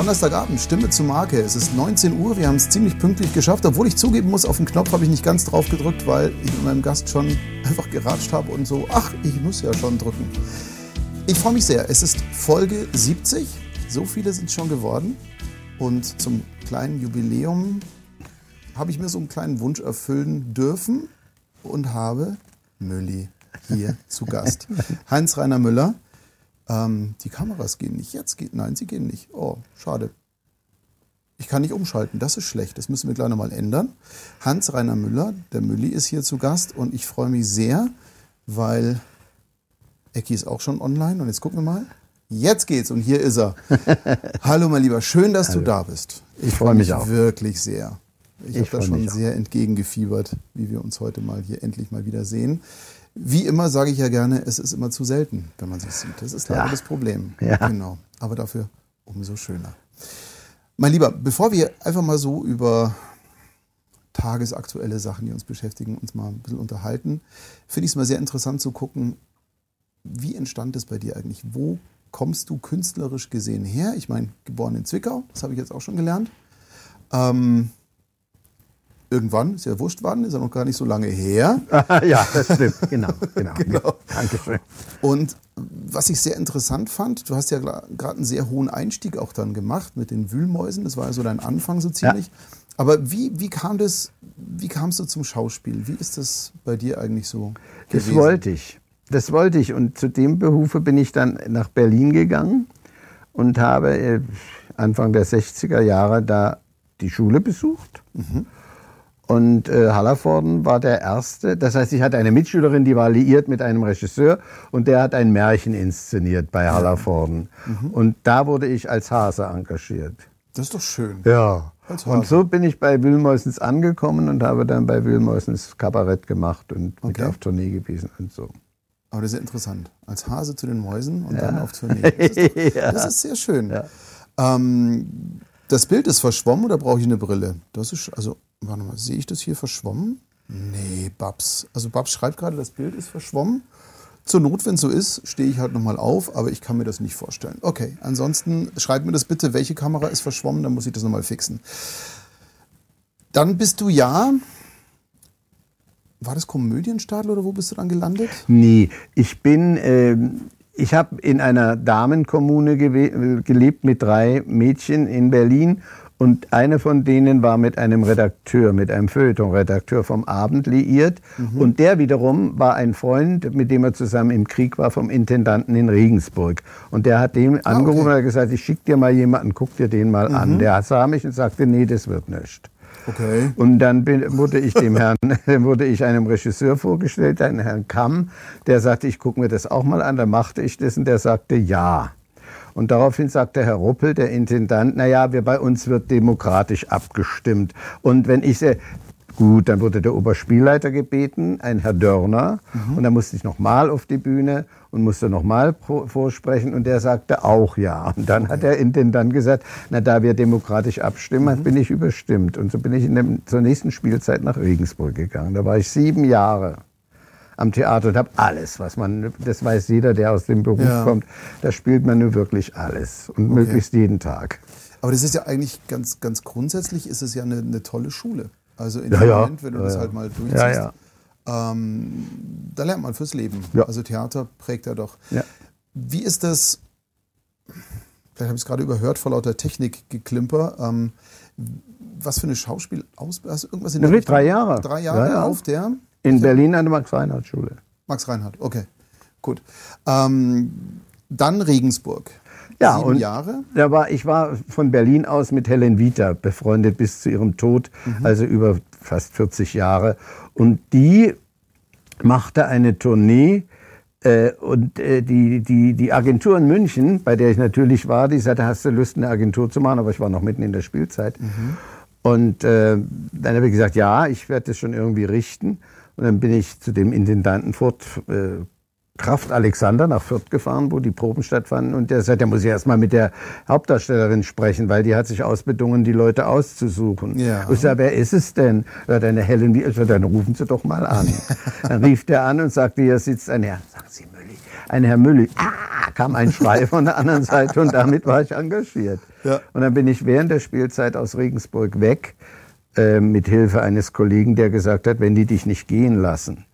Donnerstagabend, Stimme zur Marke. Es ist 19 Uhr, wir haben es ziemlich pünktlich geschafft, obwohl ich zugeben muss, auf den Knopf habe ich nicht ganz drauf gedrückt, weil ich mit meinem Gast schon einfach geratscht habe und so, ach, ich muss ja schon drücken. Ich freue mich sehr, es ist Folge 70, so viele sind schon geworden und zum kleinen Jubiläum habe ich mir so einen kleinen Wunsch erfüllen dürfen und habe Mülli hier zu Gast. Heinz-Rainer Müller ähm, die Kameras gehen nicht. Jetzt geht, nein, sie gehen nicht. Oh, schade. Ich kann nicht umschalten, das ist schlecht. Das müssen wir gleich nochmal ändern. Hans-Rainer Müller, der Mülli, ist hier zu Gast und ich freue mich sehr, weil Ecki ist auch schon online und jetzt gucken wir mal. Jetzt geht's und hier ist er. Hallo mein Lieber, schön, dass Hallo. du da bist. Ich freue mich auch. Wirklich sehr. Ich, ich habe da schon sehr entgegengefiebert, wie wir uns heute mal hier endlich mal wieder sehen. Wie immer sage ich ja gerne, es ist immer zu selten, wenn man sich sieht. Das ist leider ja. das Problem. Ja. Genau. Aber dafür umso schöner. Mein Lieber, bevor wir einfach mal so über tagesaktuelle Sachen, die uns beschäftigen, uns mal ein bisschen unterhalten, finde ich es mal sehr interessant zu gucken, wie entstand es bei dir eigentlich? Wo kommst du künstlerisch gesehen her? Ich meine, geboren in Zwickau, das habe ich jetzt auch schon gelernt. Ähm, irgendwann, ist ja wurscht wann, ist ja noch gar nicht so lange her. ja, das stimmt, genau, genau. genau. Dankeschön. Und was ich sehr interessant fand, du hast ja gerade einen sehr hohen Einstieg auch dann gemacht mit den Wühlmäusen, das war ja so dein Anfang so ziemlich. Ja. Aber wie, wie kam das, wie kamst du zum Schauspiel? Wie ist das bei dir eigentlich so? Gewesen? Das wollte ich. Das wollte ich. Und zu dem Behufe bin ich dann nach Berlin gegangen und habe äh, Anfang der 60er Jahre da die Schule besucht. Mhm und äh, Hallervorden war der Erste. Das heißt, ich hatte eine Mitschülerin, die war liiert mit einem Regisseur und der hat ein Märchen inszeniert bei Hallervorden. Mhm. Und da wurde ich als Hase engagiert. Das ist doch schön. Ja. Und so bin ich bei Wühlmäusens angekommen und habe dann bei Wühlmäusens Kabarett gemacht und okay. mit auf Tournee gewesen und so. Aber das ist ja interessant. Als Hase zu den Mäusen und ja. dann auf Tournee. Das ist, doch, ja. das ist sehr schön. Ähm, das Bild ist verschwommen oder brauche ich eine Brille? Das ist also Warte mal, sehe ich das hier verschwommen? Nee, Babs. Also Babs schreibt gerade, das Bild ist verschwommen. Zur Not, wenn es so ist, stehe ich halt nochmal auf, aber ich kann mir das nicht vorstellen. Okay, ansonsten schreibt mir das bitte, welche Kamera ist verschwommen, dann muss ich das nochmal fixen. Dann bist du ja. War das Komödienstadel oder wo bist du dann gelandet? Nee, ich bin. Äh, ich habe in einer Damenkommune gelebt mit drei Mädchen in Berlin und eine von denen war mit einem Redakteur, mit einem Feuilleton-Redakteur vom Abend liiert. Mhm. Und der wiederum war ein Freund, mit dem er zusammen im Krieg war, vom Intendanten in Regensburg. Und der hat dem ah, angerufen okay. und hat gesagt, ich schicke dir mal jemanden, guck dir den mal mhm. an. Der sah mich und sagte, nee, das wird nicht. Okay. Und dann bin, wurde ich dem Herrn, wurde ich einem Regisseur vorgestellt, einem Herrn Kamm, der sagte, ich gucke mir das auch mal an. Dann machte ich das und der sagte ja. Und daraufhin sagte Herr Ruppel, der Intendant, na ja, wir, bei uns wird demokratisch abgestimmt. Und wenn ich sehe, Gut, dann wurde der Oberspielleiter gebeten, ein Herr Dörner. Mhm. Und dann musste ich nochmal auf die Bühne und musste nochmal vorsprechen. Und der sagte auch ja. Und dann okay. hat der Intendant gesagt, na, da wir demokratisch abstimmen, mhm. bin ich überstimmt. Und so bin ich in dem, zur nächsten Spielzeit nach Regensburg gegangen. Da war ich sieben Jahre am Theater und habe alles, was man, das weiß jeder, der aus dem Beruf ja. kommt, da spielt man nur wirklich alles und okay. möglichst jeden Tag. Aber das ist ja eigentlich ganz, ganz grundsätzlich ist es ja eine, eine tolle Schule. Also in ja, dem ja. Moment, wenn du das halt mal durchziehst, ähm, da lernt man fürs Leben. Also Theater prägt ja doch. Wie ist das, vielleicht habe ich es gerade überhört vor lauter Technikgeklimper, ähm, was für eine Schauspielausbildung, hast du irgendwas in der Drei Jahre. Drei Jahre auf der? In Berlin an der Max-Reinhardt-Schule. Max-Reinhardt, okay. Gut. Ähm, dann Regensburg. Ja, Sieben und Jahre? Da war, ich war von Berlin aus mit Helen Vita befreundet bis zu ihrem Tod, mhm. also über fast 40 Jahre. Und die machte eine Tournee äh, und äh, die, die, die Agentur in München, bei der ich natürlich war, die sagte, hast du Lust, eine Agentur zu machen? Aber ich war noch mitten in der Spielzeit. Mhm. Und äh, dann habe ich gesagt, ja, ich werde das schon irgendwie richten. Und dann bin ich zu dem Intendanten Furt äh, Kraft Alexander nach Fürth gefahren, wo die Proben stattfanden. Und der sagt, der muss ja erstmal mit der Hauptdarstellerin sprechen, weil die hat sich ausbedungen, die Leute auszusuchen. Ja. Ich sage, wer ist es denn? Ja, deine Helen, wie? Ich sag, dann rufen Sie doch mal an. dann rief der an und sagte, hier sitzt ein Herr. Sagen Sie Mülli. Ein Herr Mülli. Ah, kam ein Schrei von der anderen Seite und damit war ich engagiert. Ja. Und dann bin ich während der Spielzeit aus Regensburg weg, äh, mit Hilfe eines Kollegen, der gesagt hat, wenn die dich nicht gehen lassen,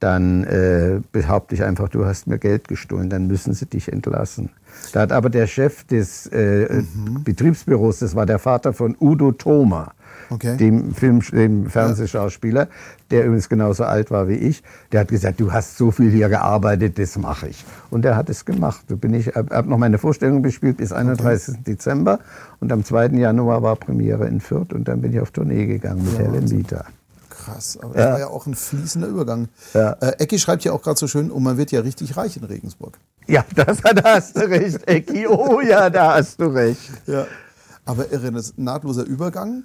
dann äh, behaupte ich einfach, du hast mir Geld gestohlen, dann müssen sie dich entlassen. Da hat aber der Chef des äh, Betriebsbüros, das war der Vater von Udo Thoma, Okay. dem, Film, dem Fernsehschauspieler, der übrigens genauso alt war wie ich, der hat gesagt, du hast so viel hier gearbeitet, das mache ich. Und er hat es gemacht. Da bin ich, habe hab noch meine Vorstellung gespielt bis 31. Dezember und am 2. Januar war Premiere in Fürth und dann bin ich auf Tournee gegangen mit Helen Vita. Krass, aber das war ja auch ein fließender Übergang. Ja. Äh, Ecki schreibt ja auch gerade so schön, und man wird ja richtig reich in Regensburg. Ja, das, da hast du recht, Ecki. Oh ja, da hast du recht. Ja. Aber irre, das ist ein nahtloser Übergang.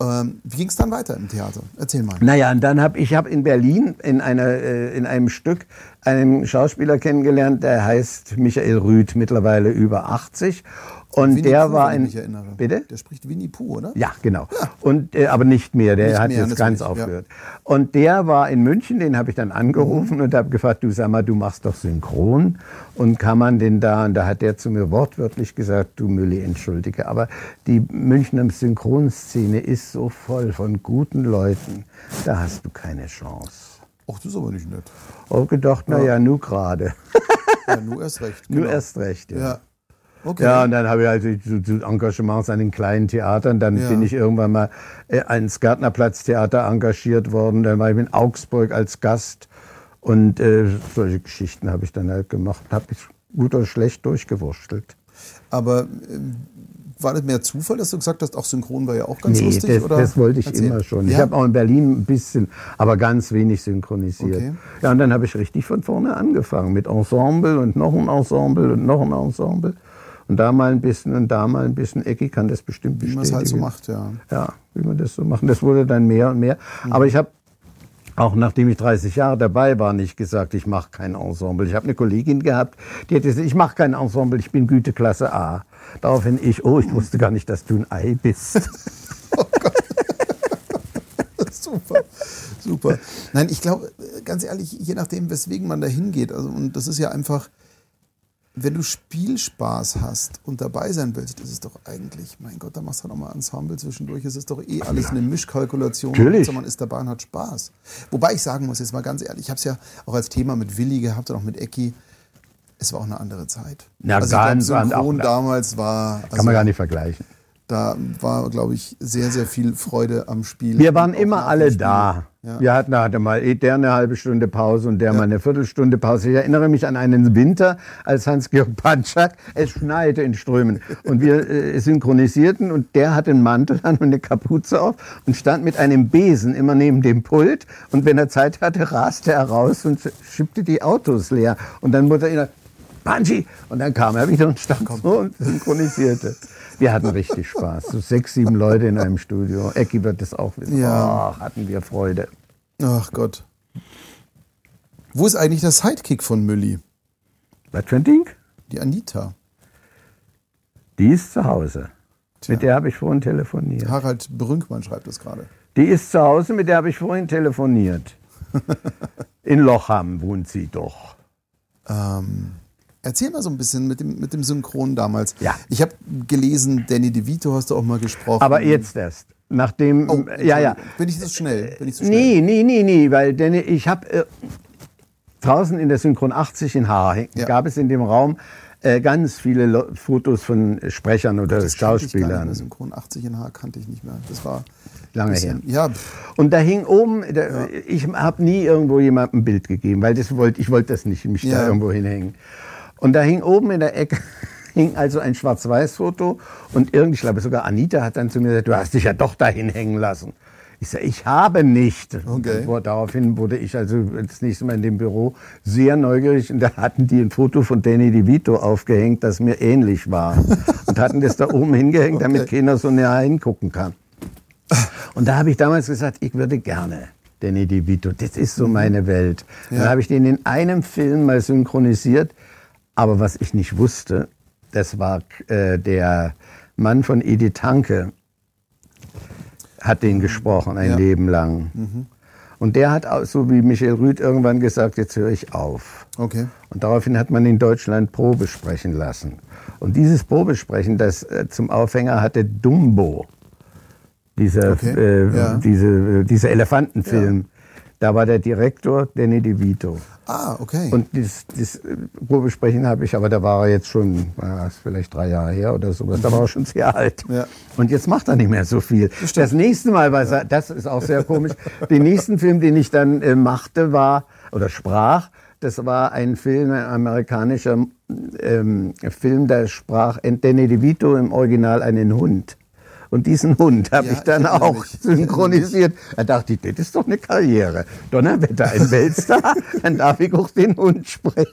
Ähm, wie ging es dann weiter im Theater? Erzähl mal. Naja, und dann habe ich hab in Berlin in, einer, äh, in einem Stück einen Schauspieler kennengelernt, der heißt Michael Rüth, mittlerweile über 80. Und Winnie der Pooh, war ein. Bitte? Der spricht Winnie Pooh, oder? Ja, genau. Und, äh, aber nicht mehr, der Nicht hat mehr, jetzt ganz ja. aufgehört. Und der war in München, den habe ich dann angerufen und habe gefragt, du sag mal, du machst doch Synchron und kann man denn da, und da hat der zu mir wortwörtlich gesagt, du Mülli, entschuldige, aber die Münchner Synchronszene ist so voll von guten Leuten, da hast du keine Chance. Ach, das ist aber nicht nett. Auch gedacht, na ja, nur gerade. Ja, nur erst recht. Nur genau. erst recht, ja. Ja. Okay. Ja, und dann habe ich also so, so Engagements an den kleinen Theatern. Dann Ja. bin ich irgendwann mal äh, ans Gärtnerplatztheater engagiert worden. Dann war ich in Augsburg als Gast. Und äh, solche Geschichten habe ich dann halt gemacht. Habe ich gut oder schlecht durchgewurschtelt. Aber ähm, war das mehr Zufall, dass du gesagt hast, auch Synchron war ja auch ganz Nee, lustig? das, oder? das wollte ich Erzähl. immer schon. Ich Ja? habe auch in Berlin ein bisschen, aber ganz wenig synchronisiert. Okay. Ja, und dann habe ich richtig von vorne angefangen mit Ensemble und noch ein Ensemble und noch ein Ensemble. Und da mal ein bisschen und da mal ein bisschen. Ecki kann das bestimmt Wie bestätigen. man es halt so macht, ja. Ja, wie man das so machen. Das wurde dann mehr und mehr. Aber ich habe auch nachdem ich 30 Jahre dabei war, nicht gesagt, ich mache kein Ensemble. Ich habe eine Kollegin gehabt, die hat gesagt, ich mache kein Ensemble, ich bin Güteklasse A. Daraufhin ich, oh, ich wusste gar nicht, dass du ein Ei bist. super, super. Nein, ich glaube, ganz ehrlich, je nachdem, weswegen man da hingeht, also, und das ist ja einfach, wenn du Spielspaß hast und dabei sein willst, ist es doch eigentlich, mein Gott, da machst du auch mal Ensemble zwischendurch. Es ist doch eh alles eine Mischkalkulation. Natürlich. Man ist dabei und hat Spaß. Wobei ich sagen muss, jetzt mal ganz ehrlich, ich habe es ja auch als Thema mit Willi gehabt und auch mit Ecki. Es war auch eine andere Zeit. Ja, also ganz glaub, Synchron auch- damals war. Kann also man gar nicht vergleichen. Da war, glaube ich, sehr, sehr viel Freude am Spiel. Wir waren immer alle Spiel. da. Ja. Wir hatten hatte mal eh der eine halbe Stunde Pause und der mal eine Viertelstunde Pause. Ich erinnere mich an einen Winter, als Hans-Georg Panschak, es schneite in Strömen. Und wir äh, synchronisierten und der hatte einen Mantel an und eine Kapuze auf und stand mit einem Besen immer neben dem Pult. Und wenn er Zeit hatte, raste er raus und schippte die Autos leer. Und dann wurde er Banji! Und dann kam er wieder und stand so und synchronisierte. Wir hatten richtig Spaß. So sechs, sieben Leute in einem Studio. Ecki wird das auch wissen. Ja. Oh, hatten wir Freude. Ach Gott. Wo ist eigentlich der Sidekick von Mülli? Was für ein Ding? Die Anita. Die ist zu Hause. Mit der habe ich vorhin telefoniert. Harald Brünkmann schreibt das gerade. Die ist zu Hause, mit der habe ich vorhin telefoniert. In Lochham wohnt sie doch. Ähm, erzähl mal so ein bisschen mit dem, mit dem Synchron damals. Ja. Ich habe gelesen, Danny DeVito hast du auch mal gesprochen. Aber jetzt erst. Nachdem, Oh, ja, ja. Bin ich zu schnell? Bin ich zu schnell? Nee, nee, nee, nee, weil denn ich habe äh, draußen in der Synchron 80 in Haar Ja. gab es in dem Raum äh, ganz viele Lo Fotos von Sprechern oder Das kannte ich gar nicht Schauspielern. mehr. Synchron 80 in Haar kannte ich nicht mehr. Das war Lange bisschen- her. Ja, Und da hing oben, da, ich habe nie irgendwo jemandem ein Bild gegeben, weil das wollte, ich wollte das nicht, mich Ja. da irgendwo hinhängen. Und da hing oben in der Ecke hing also ein Schwarz-Weiß-Foto und irgendwie, ich glaube sogar Anita hat dann zu mir gesagt, du hast dich ja doch dahin hängen lassen. Ich sage, ich habe nicht. Okay. Und daraufhin wurde ich also das nächste Mal in dem Büro sehr neugierig und da hatten die ein Foto von Danny DeVito aufgehängt, das mir ähnlich war. und hatten das da oben hingehängt, damit Okay. keiner so näher hingucken kann. Und da habe ich damals gesagt, ich würde gerne Danny DeVito. Das ist so meine Welt. Ja. Dann habe ich den in einem Film mal synchronisiert. Aber was ich nicht wusste, das war äh, der Mann von Edith Hanke, hat den gesprochen ein Ja. Leben lang. Und der hat, auch, so wie Michael Rüth, irgendwann gesagt, jetzt höre ich auf. Okay. Und daraufhin hat man in Deutschland Probe sprechen lassen. Und dieses Probesprechen, das äh, zum Aufhänger hatte Dumbo, dieser, Okay, äh, ja. diese, äh, dieser Elefantenfilm. Da war der Direktor Danny DeVito. Ah, okay. Und das, das äh, Probesprechen habe ich, aber da war er jetzt schon, äh, ist vielleicht drei Jahre her oder sowas, da war er schon sehr alt. Ja. Und jetzt macht er nicht mehr so viel. Das, nächste Mal, war ja. das ist auch sehr komisch, den nächsten Film, den ich dann äh, machte, war, oder sprach, das war ein Film, ein amerikanischer ähm, Film, da sprach Danny DeVito im Original einen Hund. Und diesen Hund habe Ja, ich dann ich auch. Ich synchronisiert. Da dachte ich, das ist doch eine Karriere. Donnerwetter, ein Weltstar, dann darf ich auch den Hund sprechen.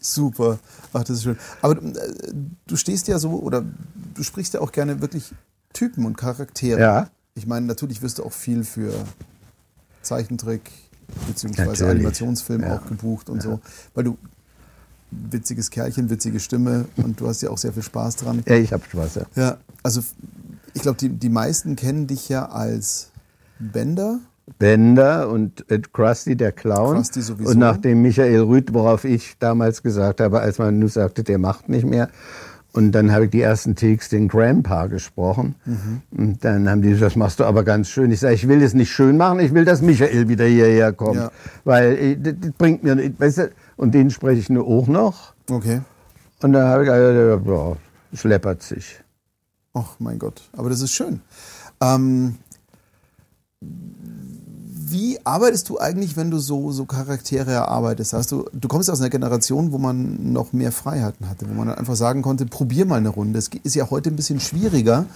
Super. Ach, das ist schön. Aber äh, du stehst ja so, oder du sprichst ja auch gerne wirklich Typen und Charaktere. Ja. Ich meine, natürlich wirst du auch viel für Zeichentrick beziehungsweise Natürlich. Animationsfilm Ja. auch gebucht und so. Weil du witziges Kerlchen, witzige Stimme und du hast ja auch sehr viel Spaß dran. Ja, ich habe Spaß, ja. Ja, also ich glaube, die, die meisten kennen dich ja als Bender. Bender und äh, Krusty der Clown. Krusty sowieso. Und nachdem Michael Rüth, worauf ich damals gesagt habe, als man nur sagte, der macht nicht mehr. Und dann habe ich die ersten Takes den Grandpa gesprochen. Mhm. Und dann haben die gesagt, das machst du aber ganz schön. Ich sage, ich will das nicht schön machen, ich will, dass Michael wieder hierher kommt. Ja. Weil äh, das, das bringt mir nicht, weißt du, und den spreche ich nur auch noch. Okay. Und dann habe ich gesagt, ja, es läppert sich. Ach mein Gott, aber das ist schön. Ähm, wie arbeitest du eigentlich, wenn du so, so Charaktere erarbeitest? Hast du, du kommst aus einer Generation, wo man noch mehr Freiheiten hatte, wo man einfach sagen konnte, probier mal eine Runde. Es ist ja heute ein bisschen schwieriger.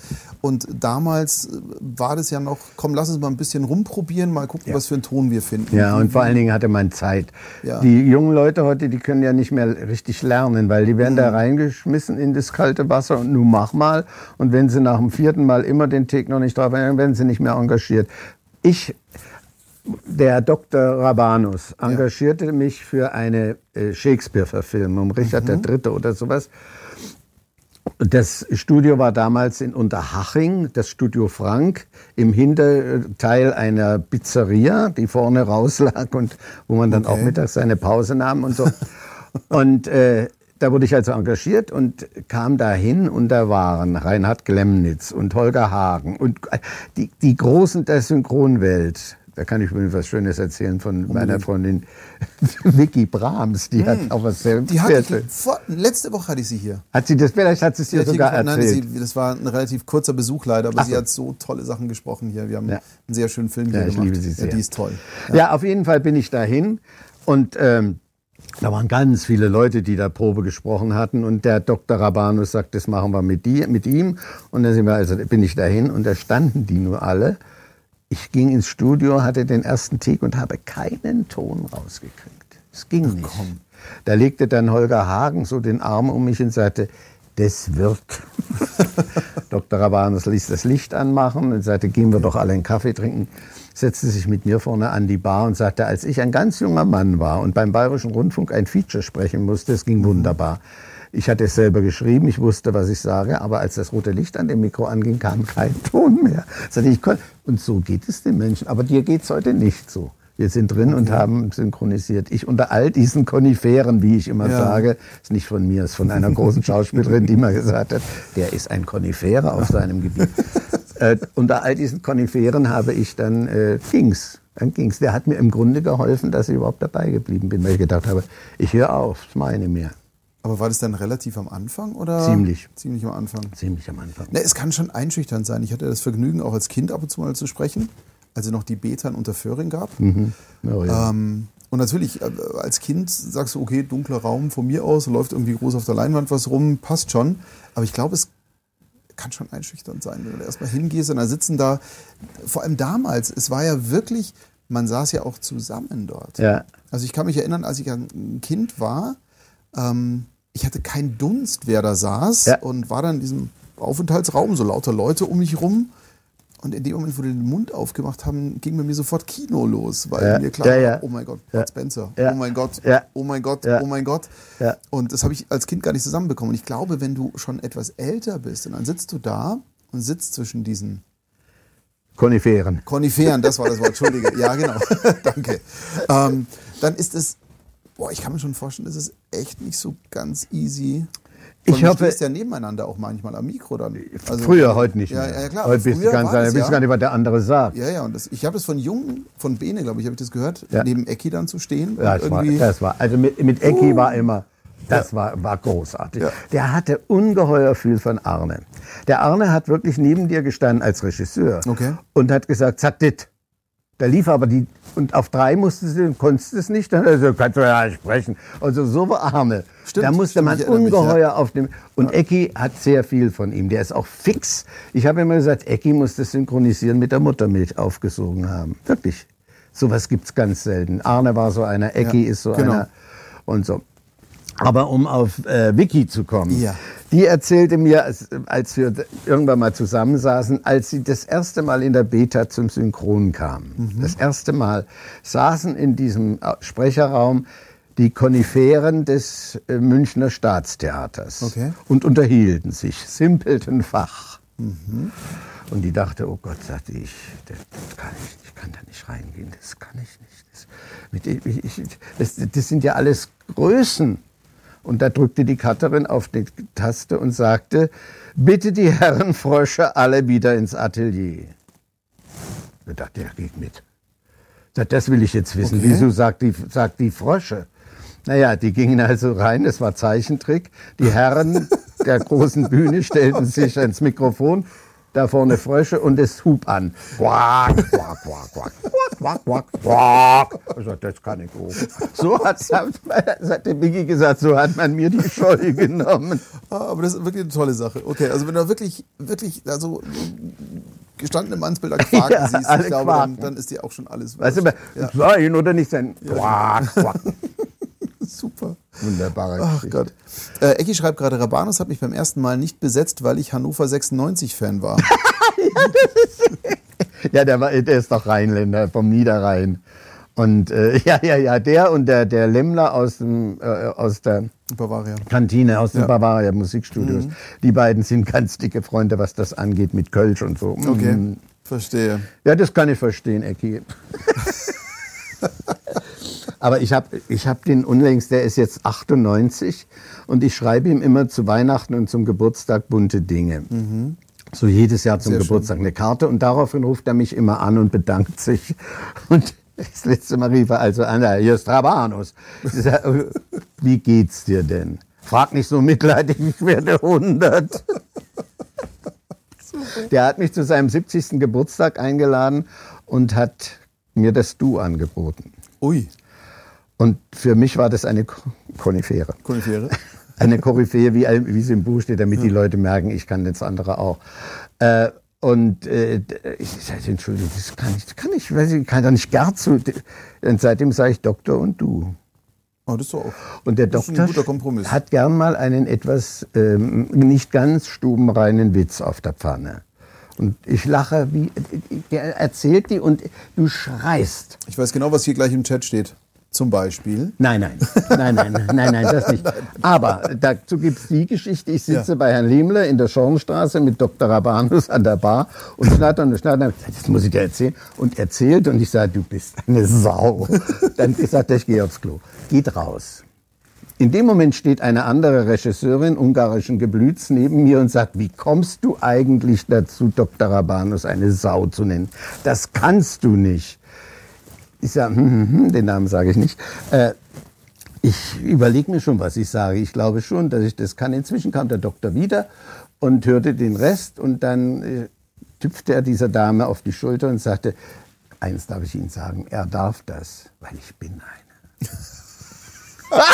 Und damals war das ja noch, komm, lass uns mal ein bisschen rumprobieren, mal gucken, was für einen Ton wir finden. Ja, und vor allen Dingen hatte man Zeit. Ja. Die jungen Leute heute, die können ja nicht mehr richtig lernen, weil die werden Mhm. da reingeschmissen in das kalte Wasser und nun mach mal. Und wenn sie nach dem vierten Mal immer den Tick noch nicht drauf haben, werden sie nicht mehr engagiert. Ich, der Dr. Rabanus, engagierte mich für eine äh, Shakespeare-Verfilmung, Richard Mhm. III. oder sowas. Das Studio war damals in Unterhaching, das Studio Frank, im Hinterteil einer Pizzeria, die vorne rauslag und wo man dann Okay. auch mittags seine Pause nahm und so. und äh, da wurde ich also engagiert und kam dahin und da waren Reinhard Glemnitz und Holger Hagen und die, die Großen der Synchronwelt. Da kann ich übrigens was Schönes erzählen von meiner Freundin Vicky Brahms. Die hat auch was sehr, Hm. Die hatte ich, vor, letzte Woche hatte ich sie hier. Hat sie das, vielleicht hat sie es dir sogar. Nein, erzählt. sie, das war ein relativ kurzer Besuch leider, aber Ach sie hat so tolle Sachen gesprochen hier. Wir haben Ja. einen sehr schönen Film hier Ja, ich gemacht. liebe sie sehr. Ja, die ist toll. Ja. auf jeden Fall bin ich dahin und ähm, da waren ganz viele Leute, die da Probe gesprochen hatten und der Dr. Rabanus sagt, das machen wir mit, die, mit ihm und dann sind wir also bin ich dahin und da standen die nur alle. Ich ging ins Studio, hatte den ersten Tick und habe keinen Ton rausgekriegt. Es ging nicht. Da legte dann Holger Hagen so den Arm um mich und sagte, das wird. Dr. Rabanus ließ das Licht anmachen und sagte, gehen wir doch alle einen Kaffee trinken. Setzte sich mit mir vorne an die Bar und sagte, als ich ein ganz junger Mann war und beim Bayerischen Rundfunk ein Feature sprechen musste, es ging wunderbar. Ich hatte es selber geschrieben, ich wusste, was ich sage, aber als das rote Licht an dem Mikro anging, kam kein Ton mehr. Und so geht es den Menschen. Aber dir geht es heute nicht so. Wir sind drin und haben synchronisiert. Ich unter all diesen Koniferen, wie ich immer Ja. sage, ist nicht von mir, ist von einer großen Schauspielerin, die mal gesagt hat, der ist ein Konifere auf seinem Gebiet. äh, unter all diesen Koniferen habe ich dann äh, ging's. Dann ging's. Der hat mir im Grunde geholfen, dass ich überhaupt dabei geblieben bin, weil ich gedacht habe, ich höre auf, das meine mir. Aber war das dann relativ am Anfang oder? Ziemlich. Ziemlich am Anfang. Ziemlich am Anfang. Ne, es kann schon einschüchternd sein. Ich hatte das Vergnügen, auch als Kind ab und zu mal zu sprechen, als es noch die Betan unter Föhring gab. Oh, ja. Ähm, und natürlich, äh, als Kind sagst du, okay, dunkler Raum von mir aus, läuft irgendwie groß auf der Leinwand was rum, passt schon. Aber ich glaube, es kann schon einschüchternd sein, wenn du da erstmal hingehst und da sitzen da, vor allem damals, es war ja wirklich, man saß ja auch zusammen dort. ja. Also ich kann mich erinnern, als ich ein Kind war, ähm, ich hatte keinen Dunst, wer da saß Ja. und war dann in diesem Aufenthaltsraum, so lauter Leute um mich rum. Und in dem Moment, wo die den Mund aufgemacht haben, ging bei mir sofort Kino los, weil Ja, mir klar ja, war, ja. oh mein Gott, Ja. Bud Spencer, Ja. oh mein Gott, Ja. oh mein Gott, Ja. oh mein Gott. Ja. Und das habe ich als Kind gar nicht zusammenbekommen. Und ich glaube, wenn du schon etwas älter bist, und dann sitzt du da und sitzt zwischen diesen Koniferen. Koniferen, das war das Wort, Entschuldige. Ja, genau. Danke. Ähm, dann ist es, boah, ich kann mir schon vorstellen, das ist echt nicht so ganz easy. Ich Und du hoffe- stehst ja nebeneinander auch manchmal am Mikro dann. Also- Früher, heute nicht Ja, mehr. ja, klar. Heute bist du ganz bist ja. gar nicht, was der andere sagt. Ja, ja, und das, ich habe das von Jungen, von Bene, glaube ich, habe ich das gehört, Ja. neben Ecki dann zu stehen. Ja, das war, das war, also mit, mit Ecki war immer, das war, war großartig. Ja. Der hatte ungeheuer viel von Arne. Der Arne hat wirklich neben dir gestanden als Regisseur Okay. und hat gesagt, sag dit. Da lief aber die, und auf drei musstest du, konntest es nicht, dann also, kannst du ja nicht sprechen. Also so war Arne. Stimmt, da musste man erinnere mich, ungeheuer ja. auf dem, und Ecki hat sehr viel von ihm. Der ist auch fix. Ich habe immer gesagt, Ecki muss das Synchronisieren mit der Muttermilch aufgesogen haben. Wirklich. Sowas gibt's ganz selten. Arne war so einer, Ecki Ja, ist so genau. einer und so. Aber um auf äh, Vicky zu kommen, Ja. die erzählte mir, als, als wir irgendwann mal zusammensaßen, als sie das erste Mal in der Beta zum Synchron kam. Mhm. Das erste Mal saßen in diesem äh, Sprecherraum die Koniferen des äh, Münchner Staatstheaters Okay. und unterhielten sich, simpelten Fach. Mhm. Und die dachte, oh Gott, sagte ich, das, das kann ich, ich kann da nicht reingehen, das kann ich nicht. Das, mit, ich, das, das sind ja alles Größen. Und da drückte die Cutterin auf die Taste und sagte, bitte die Herren Frösche alle wieder ins Atelier. Da dachte er, geht mit. Das will ich jetzt wissen. Okay. Wieso sagt die, sagt die Frösche? Naja, die gingen also rein, das war Zeichentrick. Die Herren der großen Bühne stellten sich ans Mikrofon, da vorne Frösche und es hub an. Quack, quack, quack, quack, quack, quack, quack. Ich das kann ich auch. So hat, hat der Biggie gesagt, so hat man mir die Scheu genommen. Ah, aber das ist wirklich eine tolle Sache. Okay, also wenn du wirklich, wirklich, also gestandene Mannsbilder quaken Ja, siehst, ich glaube, dann, dann ist dir auch schon alles Weißt du, ja, sein oder nicht sein? Quack, quack. super. Wunderbare Ach Geschichte. Gott. Äh, Ecki schreibt gerade, Rabanus hat mich beim ersten Mal nicht besetzt, weil ich Hannover 96-Fan war. Ja, der, war, der ist doch Rheinländer vom Niederrhein. Und äh, ja, ja, ja, der und der, der Lemmler aus, dem, äh, aus der Bavaria. Kantine, aus den Ja. Bavaria Musikstudios. Die beiden sind ganz dicke Freunde, was das angeht, mit Kölsch und so. Okay, Mm. verstehe. Ja, das kann ich verstehen, Ecki. Aber ich habe ich hab den unlängst, der ist jetzt 98 und ich schreibe ihm immer zu Weihnachten und zum Geburtstag bunte Dinge. So jedes Jahr zum Sehr schön. Geburtstag eine Karte und daraufhin ruft er mich immer an und bedankt sich. Und das letzte Mal rief er also an, hier ist Trabanus. Wie geht's dir denn? Frag nicht so mitleidig, ich werde 100. Der hat mich zu seinem 70. Geburtstag eingeladen und hat mir das Du angeboten. Ui, Und für mich war das eine Ko- Konifere. Konifere. Eine Koryphäe, wie, wie es im Buch steht, damit die Leute merken, ich kann das andere auch. Äh, und äh, ich sage, Entschuldigung, das kann ich, das kann ich, weiß ich, kann doch nicht gar zu. Und seitdem sage ich Doktor und du. Oh, das ist auch. Und der Doktor guter Kompromiss. hat gern mal einen etwas ähm, nicht ganz stubenreinen Witz auf der Pfanne. Und ich lache, wie der erzählt die und du schreist. Ich weiß genau, was hier gleich im Chat steht. Zum Beispiel. Nein, nein, nein, nein, nein, nein, das nicht. Aber dazu gibt es die Geschichte, ich sitze Ja. bei Herrn Lehmler in der Schornstraße mit Dr. Rabanus an der Bar und schnattern und schnattern. Das muss ich dir erzählen. Und erzählt und ich sage, du bist eine Sau. Dann gesagt er, ich gehe aufs Klo. Geht raus. In dem Moment steht eine andere Regisseurin ungarischen Geblüts neben mir und sagt, wie kommst du eigentlich dazu, Dr. Rabanus eine Sau zu nennen? Das kannst du nicht. Ich sage, hm, hm, hm, den Namen sage ich nicht. Äh, ich überlege mir schon, was ich sage. Ich glaube schon, dass ich das kann. Inzwischen kam der Doktor wieder und hörte den Rest und dann äh, tüpfte er dieser Dame auf die Schulter und sagte, eins darf ich Ihnen sagen, er darf das, weil ich bin eine.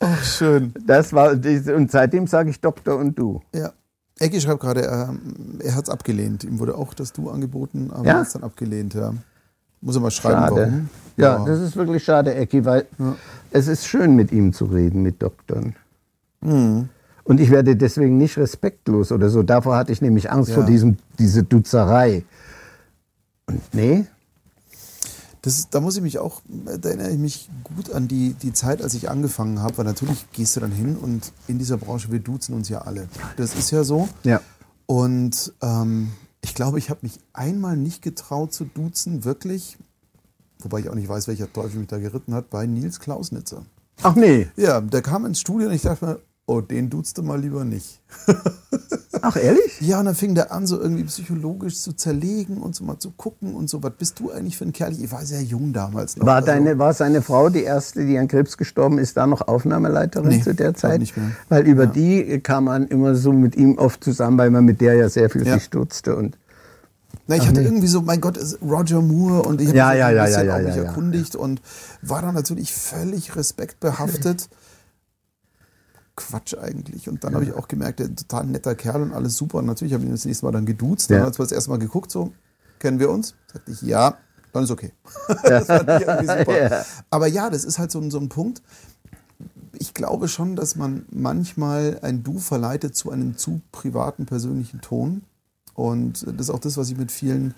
Ach, schön. Das war, und seitdem sage ich Doktor und du. Ja. Ecki schreibt gerade, ähm, er hat es abgelehnt. Ihm wurde auch das Du angeboten, aber Ja? er hat es dann abgelehnt. Ja. Muss er mal schreiben, Schade. warum. Ja, das ist wirklich schade, Ecki, weil es ist schön, mit ihm zu reden, mit Doktoren. Mhm. Und ich werde deswegen nicht respektlos oder so. Davor hatte ich nämlich Angst Ja. vor diesem, diese Duzerei. Und nee, Das, da muss ich mich auch, da erinnere ich mich gut an die, die Zeit, als ich angefangen habe, weil natürlich gehst du dann hin und in dieser Branche, wir duzen uns ja alle. Das ist ja so. ja. Und ähm, ich glaube, ich habe mich einmal nicht getraut zu duzen, wirklich, wobei ich auch nicht weiß, welcher Teufel mich da geritten hat, bei Nils Klausnitzer. Ach nee. Ja, der kam ins Studio und ich dachte mir, oh, den duzt du mal lieber nicht. Ach ehrlich? Ja, und dann fing der an, so irgendwie psychologisch zu zerlegen und so mal zu gucken und so. Was bist du eigentlich für ein Kerl? Ich war sehr jung damals noch. War, Also- deine, war seine Frau die erste, die an Krebs gestorben ist, da noch Aufnahmeleiterin Nee, zu der Zeit? nicht mehr. Weil über die kam man immer so mit ihm oft zusammen, weil man mit der ja sehr viel Ja. sich stutzte. Und Na, ich hatte irgendwie so, mein Gott, Roger Moore und ich habe Ja, mich ja, ein ja, bisschen ja, auch ja, mich ja, erkundigt und war dann natürlich völlig respektbehaftet. Quatsch eigentlich. Und dann habe ich auch gemerkt, der ist ein total netter Kerl und alles super. Und natürlich habe ich ihn das nächste Mal dann geduzt. Dann Ja. hat wir das erste Mal geguckt, so, kennen wir uns? Sagte ich, ja, dann ist okay. das fand ich irgendwie super. Ja. Aber ja, das ist halt so, ein- so ein Punkt. Ich glaube schon, dass man manchmal ein Du verleitet zu einem zu privaten, persönlichen Ton. Und das ist auch das, was ich mit vielen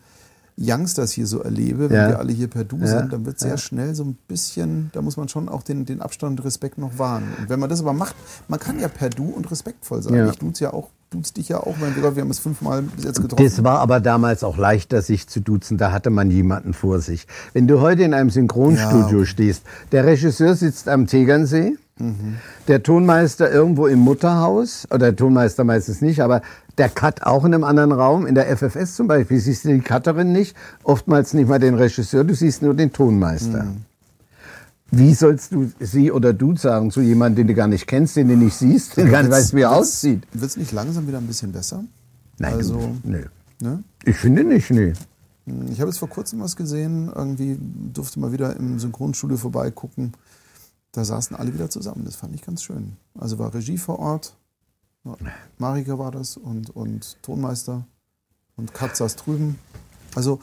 Youngsters hier so erlebe, wenn Ja. wir alle hier per Du Ja. sind, dann wird sehr schnell so ein bisschen, da muss man schon auch den, den Abstand und Respekt noch wahren. Und wenn man das aber macht, man kann ja per Du und respektvoll sein. Ja. Ich duze ja auch, duze dich ja auch, mein Gott, wir haben es fünfmal bis jetzt getroffen. das war aber damals auch leichter, sich zu duzen. Da hatte man jemanden vor sich. Wenn du heute in einem Synchronstudio Ja. stehst, der Regisseur sitzt am Tegernsee, der Tonmeister irgendwo im Mutterhaus, oder der Tonmeister meistens nicht, aber der Cut auch in einem anderen Raum. In der FFS zum Beispiel siehst du die Cutterin nicht, oftmals nicht mal den Regisseur, du siehst nur den Tonmeister. Wie sollst du sie oder du sagen zu jemandem, den du gar nicht kennst, den du nicht siehst, den du gar nicht weißt, wie er aussieht? Wird es nicht langsam wieder ein bisschen besser? Nein, Also, nö. ne? Ich finde nicht, nee. Ich habe jetzt vor kurzem was gesehen, irgendwie durfte mal wieder im Synchronstudio vorbeigucken. Da saßen alle wieder zusammen. Das fand ich ganz schön. Also war Regie vor Ort, Marika war das und, und Tonmeister und Kat saß drüben. Also,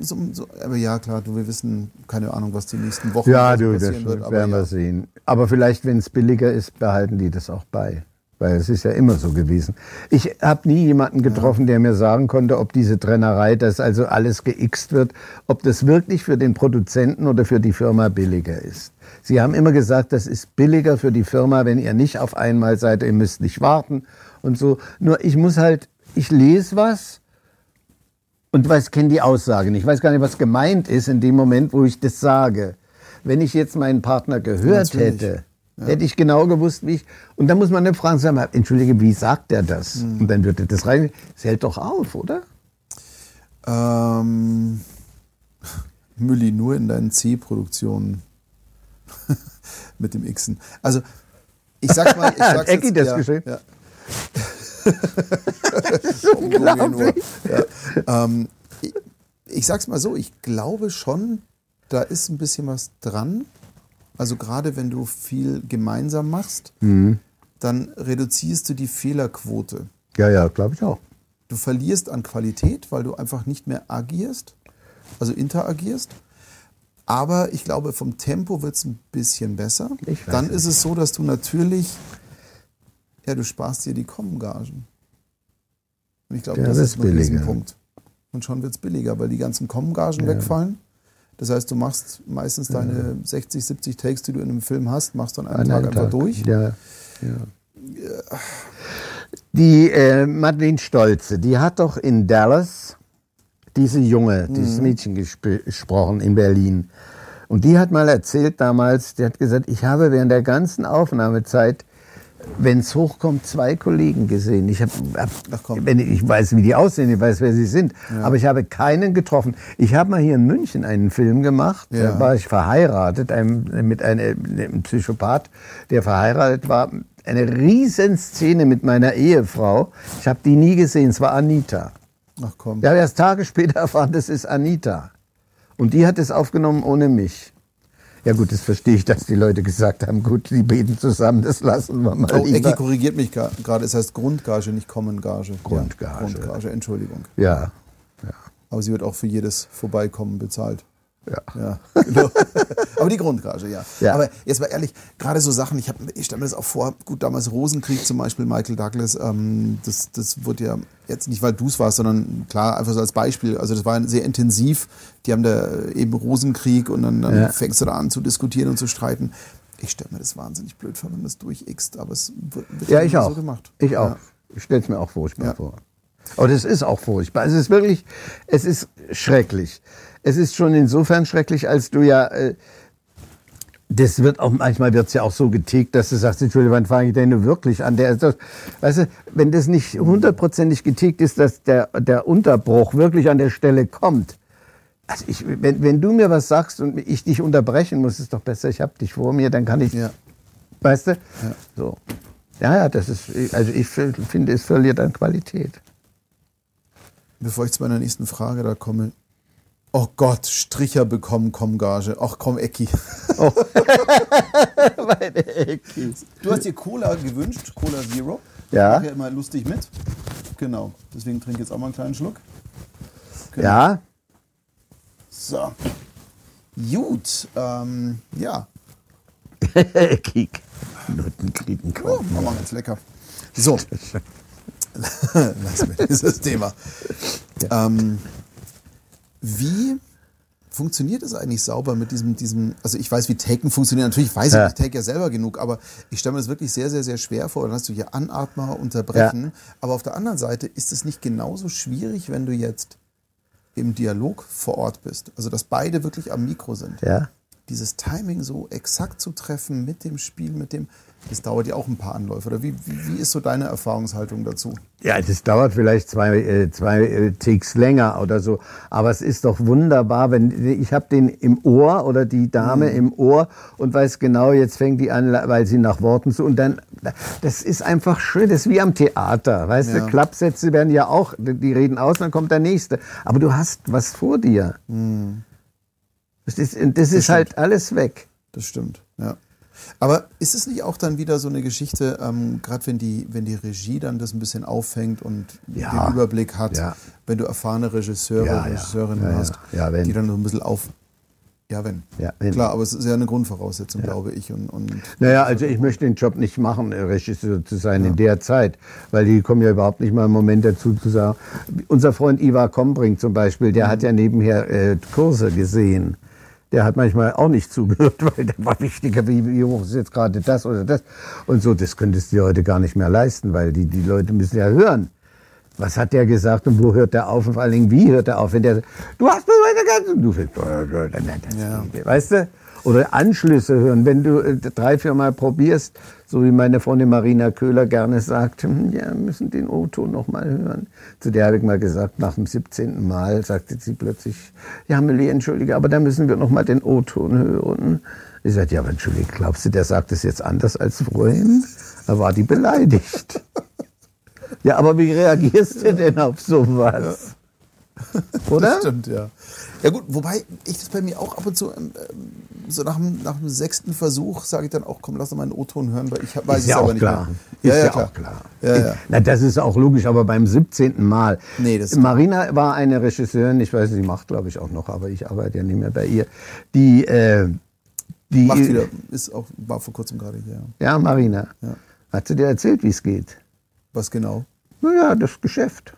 so, so, aber ja, klar, du, wir wissen, keine Ahnung, was die nächsten Wochen Ja, du, das passieren wird. Aber werden wir ja. sehen. Aber vielleicht, wenn es billiger ist, behalten die das auch bei. Weil es ist ja immer so gewesen. Ich habe nie jemanden getroffen, der mir sagen konnte, ob diese Trennerei, dass also alles geixt wird, ob das wirklich für den Produzenten oder für die Firma billiger ist. Sie haben immer gesagt, das ist billiger für die Firma, wenn ihr nicht auf einmal seid, ihr müsst nicht warten und so. Nur ich muss halt, ich lese was und weiß, kenne die Aussage nicht. Ich weiß gar nicht, was gemeint ist in dem Moment, wo ich das sage. Wenn ich jetzt meinen Partner gehört Natürlich. hätte, hätte ich genau gewusst, wie ich. Und dann muss man nicht fragen, sag mal, entschuldige, wie sagt er das? Hm. Und dann würde das rein. Das hält doch auf, oder? Ähm, Mülli, nur in deinen C-Produktionen mit dem Xen. Also, ich sag's mal, ich Hat sag's Ecki jetzt, das ja, geschrieben? Ja. Unglaublich. Ja. Ähm, ich, ich sag's mal so, ich glaube schon, da ist ein bisschen was dran. Also gerade wenn du viel gemeinsam machst, Mhm. dann reduzierst du die Fehlerquote. Ja, ja, glaube ich auch. Du verlierst an Qualität, weil du einfach nicht mehr agierst, also interagierst. Aber ich glaube, vom Tempo wird es ein bisschen besser. Ich weiß Dann nicht. ist es so, dass du natürlich, ja, du sparst dir die Kommengagen. Und ich glaube, Ja, das, das ist ein billiger. Riesenpunkt. Und schon wird es billiger, weil die ganzen Kommengagen wegfallen. Das heißt, du machst meistens deine 60, 70 Takes, die du in einem Film hast, machst du an einem An Tag einem einfach Tag. durch. Ja, ja. Die äh, Madeleine Stolze, die hat doch in Dallas diese Junge, dieses Mädchen gesp gesprochen in Berlin. Und die hat mal erzählt damals, die hat gesagt, ich habe während der ganzen Aufnahmezeit, wenn es hochkommt, zwei Kollegen gesehen. Ich, hab, wenn ich, ich weiß, wie die aussehen, ich weiß, wer sie sind, aber ich habe keinen getroffen. Ich habe mal hier in München einen Film gemacht, Ja. da war ich verheiratet einem, mit einem, einem Psychopath, der verheiratet war. Eine Riesenszene mit meiner Ehefrau. Ich habe die nie gesehen, es war Anita. Ach komm. Ich habe erst Tage später erfahren, das ist Anita. Und die hat es aufgenommen ohne mich. Ja gut, das verstehe ich, dass die Leute gesagt haben, gut, die beten zusammen, das lassen wir mal Oh, Ecki korrigiert mich gerade. Es heißt Grundgage, nicht Kommengage. Grundgage. Ja, Grundgage, Entschuldigung. Ja, Aber sie wird auch für jedes Vorbeikommen bezahlt. Ja. Ja, genau. Aber die Grundgage, ja. Ja. Aber jetzt mal ehrlich, gerade so Sachen, ich, hab- ich stelle mir das auch vor, gut, damals Rosenkrieg zum Beispiel, Michael Douglas, ähm, das, das wurde ja jetzt nicht, weil du es warst, sondern klar, einfach so als Beispiel. Also das war sehr intensiv. Die haben da eben Rosenkrieg und dann, dann Ja. fängst du da an zu diskutieren und zu streiten. Ich stelle mir das wahnsinnig blöd vor, wenn man das durchixt, aber es wird, wird Ja, ich immer auch. so gemacht. Ich auch. Ich stelle es mir auch furchtbar vor. Aber das ist auch furchtbar. Es ist wirklich, es ist schrecklich. Es ist schon insofern schrecklich, als du ja, äh, das wird auch, manchmal wird es ja auch so getickt, dass du sagst, Entschuldigung, wann fange ich denn nur wirklich an? Der das, weißt du, wenn das nicht hundertprozentig getickt ist, dass der, der Unterbruch wirklich an der Stelle kommt. Also ich, wenn, wenn du mir was sagst und ich dich unterbrechen muss, ist doch besser, ich habe dich vor mir, dann kann ich Ja. Weißt du? So. Ja, ja, das ist, also ich finde, es verliert an Qualität. Bevor ich zu meiner nächsten Frage da komme. Oh Gott, Stricher bekommen Kommgage. Ach komm, Ecki. Du hast dir Cola gewünscht, Cola Zero. Ja. Ich mache ja immer lustig mit. Genau. Deswegen trinke ich jetzt auch mal einen kleinen Schluck. Genau. Ja, So. Gut. Ähm, ja. Kick. Nuttenkriegen Oh, kommen. Mama, ganz lecker. So. Lass mir dieses Thema. Ähm, wie funktioniert es eigentlich sauber mit diesem, diesem, also ich weiß, wie Taken funktioniert, natürlich weiß Ja. ich, ich take ja selber genug, aber ich stelle mir das wirklich sehr, sehr, sehr schwer vor. Dann hast du hier Anatmer, Unterbrechen, aber auf der anderen Seite ist es nicht genauso schwierig, wenn du jetzt im Dialog vor Ort bist. Also, dass beide wirklich am Mikro sind Ja. Dieses Timing so exakt zu treffen mit dem Spiel, mit dem, das dauert ja auch ein paar Anläufe. Oder wie, wie, wie ist so deine Erfahrungshaltung dazu? Ja, das dauert vielleicht zwei, äh, zwei äh, Ticks länger oder so. Aber es ist doch wunderbar, wenn ich habe den im Ohr oder die Dame im Ohr und weiß genau, jetzt fängt die an, weil sie nach Worten zu. Und dann, das ist einfach schön. Das ist wie am Theater. Weißt Ja. du, Klappsätze werden ja auch, die reden aus, dann kommt der nächste. Aber du hast was vor dir. Das ist, das ist halt alles weg. Das stimmt, ja. Aber ist es nicht auch dann wieder so eine Geschichte, ähm, gerade wenn die, wenn die Regie dann das ein bisschen auffängt und Ja. den Überblick hat, Ja. wenn du erfahrene Regisseure, Ja. Regisseurinnen hast, die dann so ein bisschen auf. Ja, wenn. Ja, wenn. Klar, aber es ist ja eine Grundvoraussetzung, glaube ich. Und, und Naja, also ich möchte den Job nicht machen, äh, Regisseur zu sein in der Zeit, weil die kommen ja überhaupt nicht mal im Moment dazu zu sagen. Unser Freund Ivar Kombring zum Beispiel, der hat ja nebenher äh, Kurse gesehen. Der hat manchmal auch nicht zugehört, weil der war wichtiger, wie, wie hoch ist jetzt gerade das oder das. Und so, das könntest du dir heute gar nicht mehr leisten, weil die, die Leute müssen ja hören. Was hat der gesagt und wo hört der auf und vor allen Dingen, wie hört er auf? Wenn der, du hast mir weiter du willst, Ja. weißt du? Oder Anschlüsse hören, wenn du äh, drei, vier Mal probierst, so wie meine Freundin Marina Köhler gerne sagt, hm, ja, wir müssen den O-Ton noch mal hören. Zu der habe ich mal gesagt, nach dem 17. Mal sagte sie plötzlich, ja, Millie, entschuldige, aber da müssen wir noch mal den O-Ton hören. Ich sagte, ja, aber entschuldige, glaubst du, der sagt es jetzt anders als vorhin? Da war die beleidigt. Ja, aber wie reagierst du denn auf sowas? Oder? Das stimmt, ja. Ja gut, wobei ich das bei mir auch ab und zu, ähm, ähm, so nach dem, nach dem sechsten Versuch sage ich dann auch, komm, lass doch mal einen O-Ton hören, weil ich weiß Ist es ja aber nicht klar. mehr. Ist Ja, ja, ja, klar. auch klar. Ja, ja. Na, das ist auch logisch, aber beim 17. Mal. Nee, das- Marina war eine Regisseurin, ich weiß, sie macht, glaube ich, auch noch, aber ich arbeite ja nicht mehr bei ihr. Die, äh, die Macht wieder, ist auch, war vor kurzem gerade hier. Ja, Marina. Hat sie dir erzählt, wie es geht? Was genau? Naja, das Geschäft.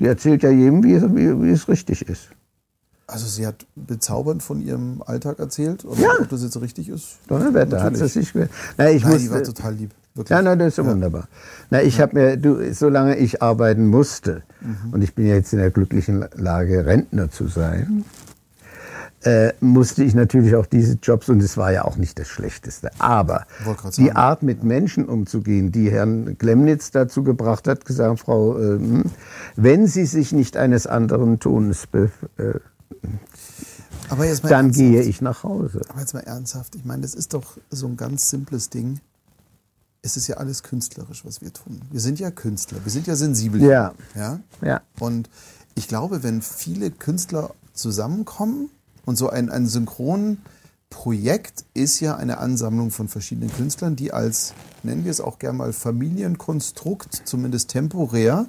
Die erzählt ja jedem, wie es, wie, wie es richtig ist. Also sie hat bezaubernd von ihrem Alltag erzählt. Und Ja. ob das jetzt richtig ist? Donnerwetter, hat sie sich. ge- Na, ich Nein, muss, die war total lieb. Wirklich. Ja, na, das ist ja wunderbar. Na, ich habe mir, du, solange ich arbeiten musste, Mhm. und ich bin ja jetzt in der glücklichen Lage, Rentner zu sein, äh, musste ich natürlich auch diese Jobs, und es war ja auch nicht das Schlechteste. Aber die sagen. Art, mit Menschen umzugehen, die Herrn Klemnitz dazu gebracht hat, gesagt, Frau, äh, hm, wenn Sie sich nicht eines anderen Tones, be, äh, Aber jetzt mal dann ernsthaft. gehe ich nach Hause. Aber jetzt mal ernsthaft. Ich meine, das ist doch so ein ganz simples Ding. Es ist ja alles künstlerisch, was wir tun. Wir sind ja Künstler. Wir sind ja sensibel. Ja. ja. Ja. Und ich glaube, wenn viele Künstler zusammenkommen und so ein, ein Synchronprojekt ist ja eine Ansammlung von verschiedenen Künstlern, die als, nennen wir es auch gerne mal, Familienkonstrukt, zumindest temporär,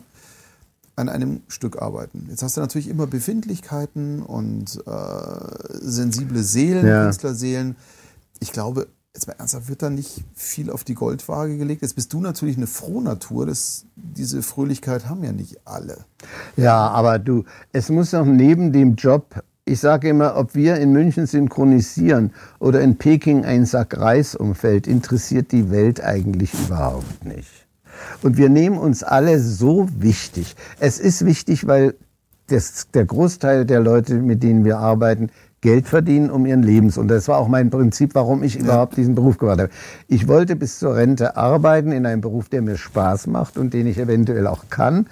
an einem Stück arbeiten. Jetzt hast du natürlich immer Befindlichkeiten und äh, sensible Seelen, Ja. Künstlerseelen. Ich glaube, jetzt mal ernsthaft, wird da nicht viel auf die Goldwaage gelegt. Jetzt bist du natürlich eine Frohnatur. Das, diese Fröhlichkeit haben ja nicht alle. Ja, aber du, es muss auch neben dem Job, ich sage immer, ob wir in München synchronisieren oder in Peking ein Sack Reis umfällt, interessiert die Welt eigentlich überhaupt nicht. Und wir nehmen uns alle so wichtig. Es ist wichtig, weil das, der Großteil der Leute, mit denen wir arbeiten, Geld verdienen um ihren Lebensunterhalt. Das war auch mein Prinzip, warum ich überhaupt diesen Beruf gewählt habe. Ich wollte bis zur Rente arbeiten in einem Beruf, der mir Spaß macht und den ich eventuell auch kann,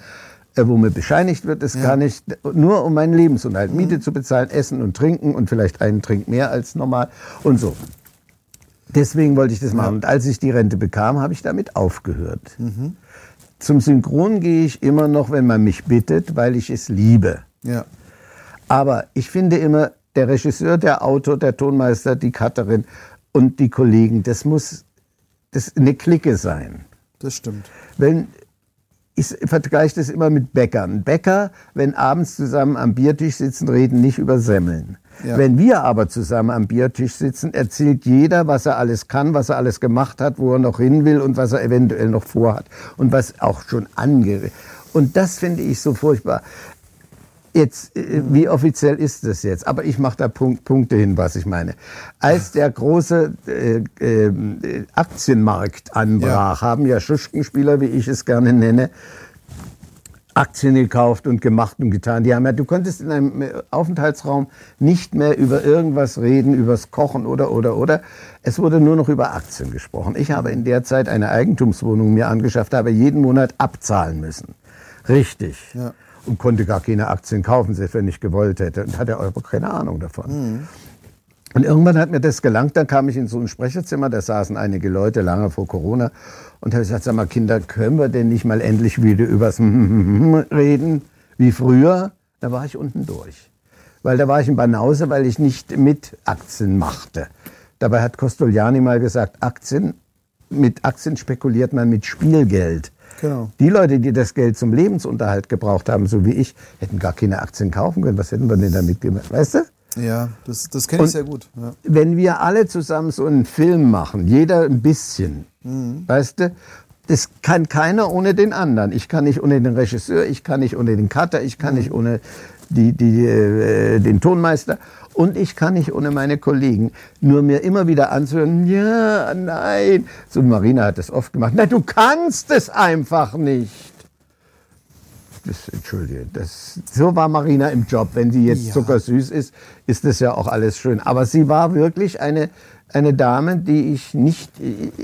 äh, wo mir bescheinigt wird, das kann ich nur um meinen Lebensunterhalt, Miete zu bezahlen, Essen und Trinken und vielleicht einen Trink mehr als normal und so. Deswegen wollte ich das machen. Und als ich die Rente bekam, habe ich damit aufgehört. Zum Synchron gehe ich immer noch, wenn man mich bittet, weil ich es liebe. Ja. Aber ich finde immer, der Regisseur, der Autor, der Tonmeister, die Cutterin und die Kollegen, das muss das eine Clique sein. Das stimmt. Wenn ich vergleiche das immer mit Bäckern. Bäcker, wenn abends zusammen am Biertisch sitzen, reden nicht über Semmeln. Ja. Wenn wir aber zusammen am Biertisch sitzen, erzählt jeder, was er alles kann, was er alles gemacht hat, wo er noch hin will und was er eventuell noch vorhat und was auch schon ange. Und das finde ich so furchtbar. Jetzt, äh, wie offiziell ist das jetzt? Aber ich mache da Punkt, Punkte hin, was ich meine. Als der große äh, äh, Aktienmarkt anbrach, haben ja Schuschkenspieler, wie ich es gerne nenne, Aktien gekauft und gemacht und getan. Die haben ja, du konntest in einem äh, Aufenthaltsraum nicht mehr über irgendwas reden, übers Kochen oder oder oder. Es wurde nur noch über Aktien gesprochen. Ich habe in der Zeit eine Eigentumswohnung mir angeschafft, habe jeden Monat abzahlen müssen. Richtig. Ja. Und konnte gar keine Aktien kaufen, selbst wenn ich gewollt hätte. Und hatte aber keine Ahnung davon. Und irgendwann hat mir das gelangt, dann kam ich in so ein Sprecherzimmer, da saßen einige Leute lange vor Corona und habe gesagt, sag mal Kinder, können wir denn nicht mal endlich wieder übers reden, wie früher? Da war ich unten durch. Weil da war ich in Banause, weil ich nicht mit Aktien machte. Dabei hat Costoliani mal gesagt, Aktien, mit Aktien spekuliert man mit Spielgeld. Genau. Die Leute, die das Geld zum Lebensunterhalt gebraucht haben, so wie ich, hätten gar keine Aktien kaufen können. Was hätten wir denn damit gemacht? Weißt du? Ja, das, das kenne ich sehr gut. Ja. wenn wir alle zusammen so einen Film machen, jeder ein bisschen, weißt du, das kann keiner ohne den anderen. Ich kann nicht ohne den Regisseur, ich kann nicht ohne den Cutter, ich kann nicht ohne die, die, äh, den Tonmeister und ich kann nicht ohne meine Kollegen. Nur mir immer wieder anzuhören, ja, nein. So Marina hat das oft gemacht. Nein, du kannst es einfach nicht. Das, entschuldige, das, so war Marina im Job. Wenn sie jetzt Ja. zuckersüß ist, ist das ja auch alles schön. Aber sie war wirklich eine, eine Dame, die ich nicht,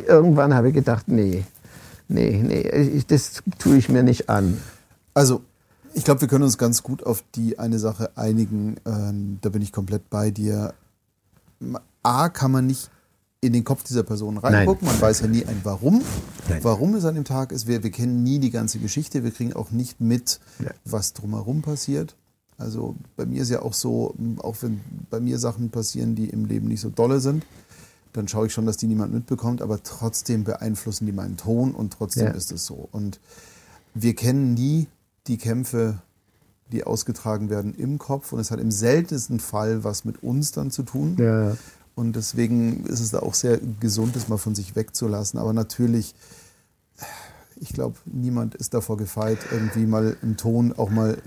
irgendwann habe ich gedacht, nee, nee, nee, das tue ich mir nicht an. Also, ich glaube, wir können uns ganz gut auf die eine Sache einigen. Ähm, da bin ich komplett bei dir. A, kann man nicht in den Kopf dieser Person reingucken. Man weiß ja nie ein Warum. Nein. Warum es an dem Tag ist. Wir, wir kennen nie die ganze Geschichte. Wir kriegen auch nicht mit, Ja. was drumherum passiert. Also bei mir ist ja auch so, auch wenn bei mir Sachen passieren, die im Leben nicht so dolle sind, dann schaue ich schon, dass die niemand mitbekommt, aber trotzdem beeinflussen die meinen Ton und trotzdem Ja. ist es so. Und wir kennen nie die Kämpfe, die ausgetragen werden im Kopf und es hat im seltensten Fall was mit uns dann zu tun. Ja. Und deswegen ist es da auch sehr gesund, das mal von sich wegzulassen. Aber natürlich, ich glaube, niemand ist davor gefeit, irgendwie mal im Ton auch mal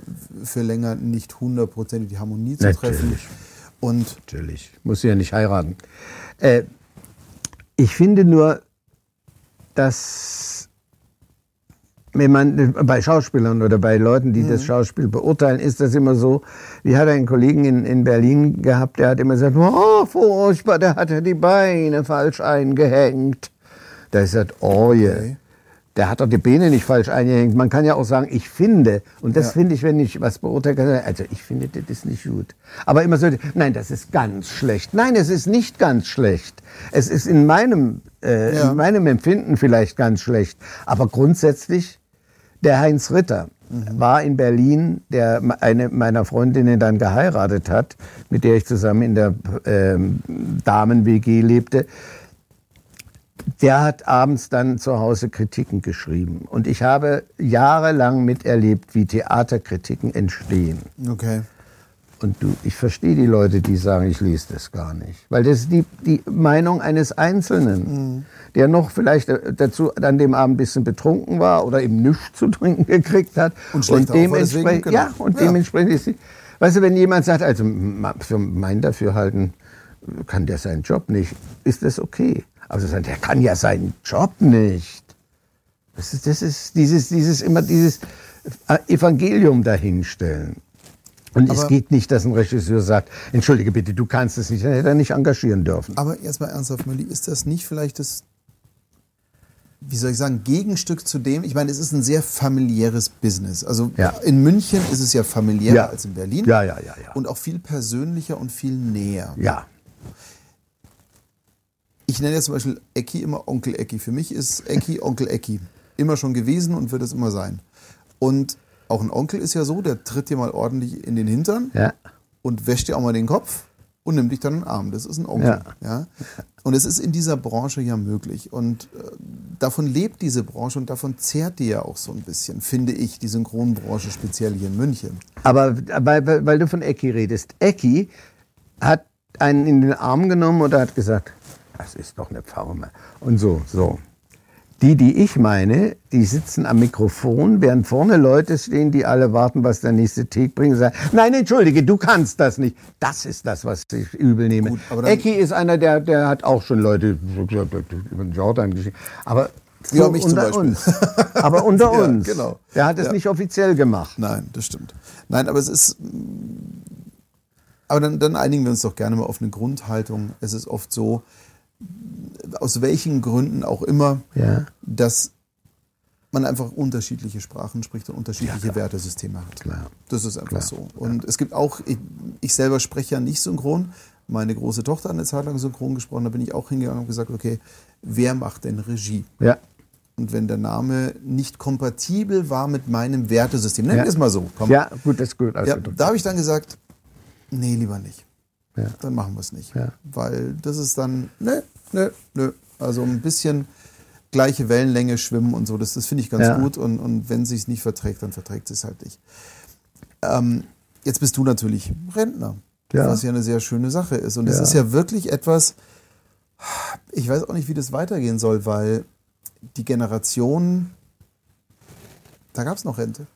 für länger nicht hundertprozentig die Harmonie zu treffen. Natürlich. Und Natürlich. Muss ja nicht heiraten. Äh, ich finde nur, dass wenn man bei Schauspielern oder bei Leuten, die das Schauspiel beurteilen, ist das immer so. Wir hatten einen Kollegen in, in Berlin gehabt, der hat immer gesagt, oh, furchtbar, der hat ja die Beine falsch eingehängt. Da ist gesagt, oh je. Okay. Der hat doch die Beine nicht falsch eingehängt. Man kann ja auch sagen, ich finde. Und das Ja. finde ich, wenn ich was beurteile, kann ich also ich finde, das ist nicht gut. Aber immer so, nein, das ist ganz schlecht. Nein, es ist nicht ganz schlecht. Es ist in meinem, äh, Ja. in meinem Empfinden vielleicht ganz schlecht. Aber grundsätzlich, der Heinz Ritter war in Berlin, der eine meiner Freundinnen dann geheiratet hat, mit der ich zusammen in der ähm, Damen-WG lebte. der hat abends dann zu Hause Kritiken geschrieben. Und ich habe jahrelang miterlebt, wie Theaterkritiken entstehen. Okay. Und du, ich verstehe die Leute, die sagen, ich lese das gar nicht. Weil das ist die, die Meinung eines Einzelnen, mhm. der noch vielleicht dazu an dem Abend ein bisschen betrunken war oder eben nichts zu trinken gekriegt hat. Und, und dementsprechend, genau. ja, und ja. dementsprechend ist sie, weißt du, wenn jemand sagt, also für mein Dafürhalten kann der seinen Job nicht, ist das okay. Aber also, der kann ja seinen Job nicht. Das ist, das ist dieses, dieses, immer dieses Evangelium dahinstellen. Und aber es geht nicht, dass ein Regisseur sagt, entschuldige bitte, du kannst es nicht, dann hätte er nicht engagieren dürfen. Aber erstmal ernsthaft, Mölli, ist das nicht vielleicht das, wie soll ich sagen, Gegenstück zu dem, ich meine, es ist ein sehr familiäres Business. Also ja. in München ist es ja familiärer ja. als in Berlin. Ja, ja, ja, ja. Und auch viel persönlicher und viel näher. Ja. Ich nenne jetzt zum Beispiel Ecki immer Onkel Ecki. Für mich ist Ecki Onkel Ecki. Immer schon gewesen und wird es immer sein. Und auch ein Onkel ist ja so, der tritt dir mal ordentlich in den Hintern ja. und wäscht dir auch mal den Kopf und nimmt dich dann in den Arm. Das ist ein Onkel. Ja. ja? Und es ist in dieser Branche ja möglich. Und äh, davon lebt diese Branche und davon zehrt die ja auch so ein bisschen, finde ich, die Synchronbranche, speziell hier in München. Aber weil, weil du von Ecki redest. Ecki hat einen in den Arm genommen oder hat gesagt, das ist doch eine Pfaume. Und so, so. Die, die ich meine, die sitzen am Mikrofon, während vorne Leute stehen, die alle warten, was der nächste Take bringt sagen, nein, entschuldige, du kannst das nicht. Das ist das, was ich übel nehme. Gut, Ecki ist einer, der, der hat auch schon Leute über den Jordan geschickt. Aber ja, mich unter uns. Aber unter ja, uns. Genau. Der hat es ja. nicht offiziell gemacht. Nein, das stimmt. Nein, aber es ist. Aber dann, dann einigen wir uns doch gerne mal auf eine Grundhaltung. Es ist oft so, aus welchen Gründen auch immer, ja. dass man einfach unterschiedliche Sprachen spricht und unterschiedliche ja, Wertesysteme hat. Klar. Das ist einfach klar. so. Und ja. es gibt auch, ich, ich, selber spreche ja nicht synchron. Meine große Tochter hat eine Zeit lang synchron gesprochen. Da bin ich auch hingegangen und gesagt, okay, wer macht denn Regie? Ja. Und wenn der Name nicht kompatibel war mit meinem Wertesystem, nennen wir es mal so. Komm. Ja, gut, das ist gut. Ja, da habe ich dann gesagt, nee, lieber nicht. Ja. Dann machen wir es nicht. Weil das ist dann, ne, nö, nö. Also ein bisschen gleiche Wellenlänge schwimmen und so, das, das finde ich ganz ja. gut. Und, und wenn es sich nicht verträgt, dann verträgt es halt nicht. Ähm, jetzt bist du natürlich Rentner, ja. was ja eine sehr schöne Sache ist. Und es ja. ist ja wirklich etwas, ich weiß auch nicht, wie das weitergehen soll, weil die Generation, da gab es noch Rente.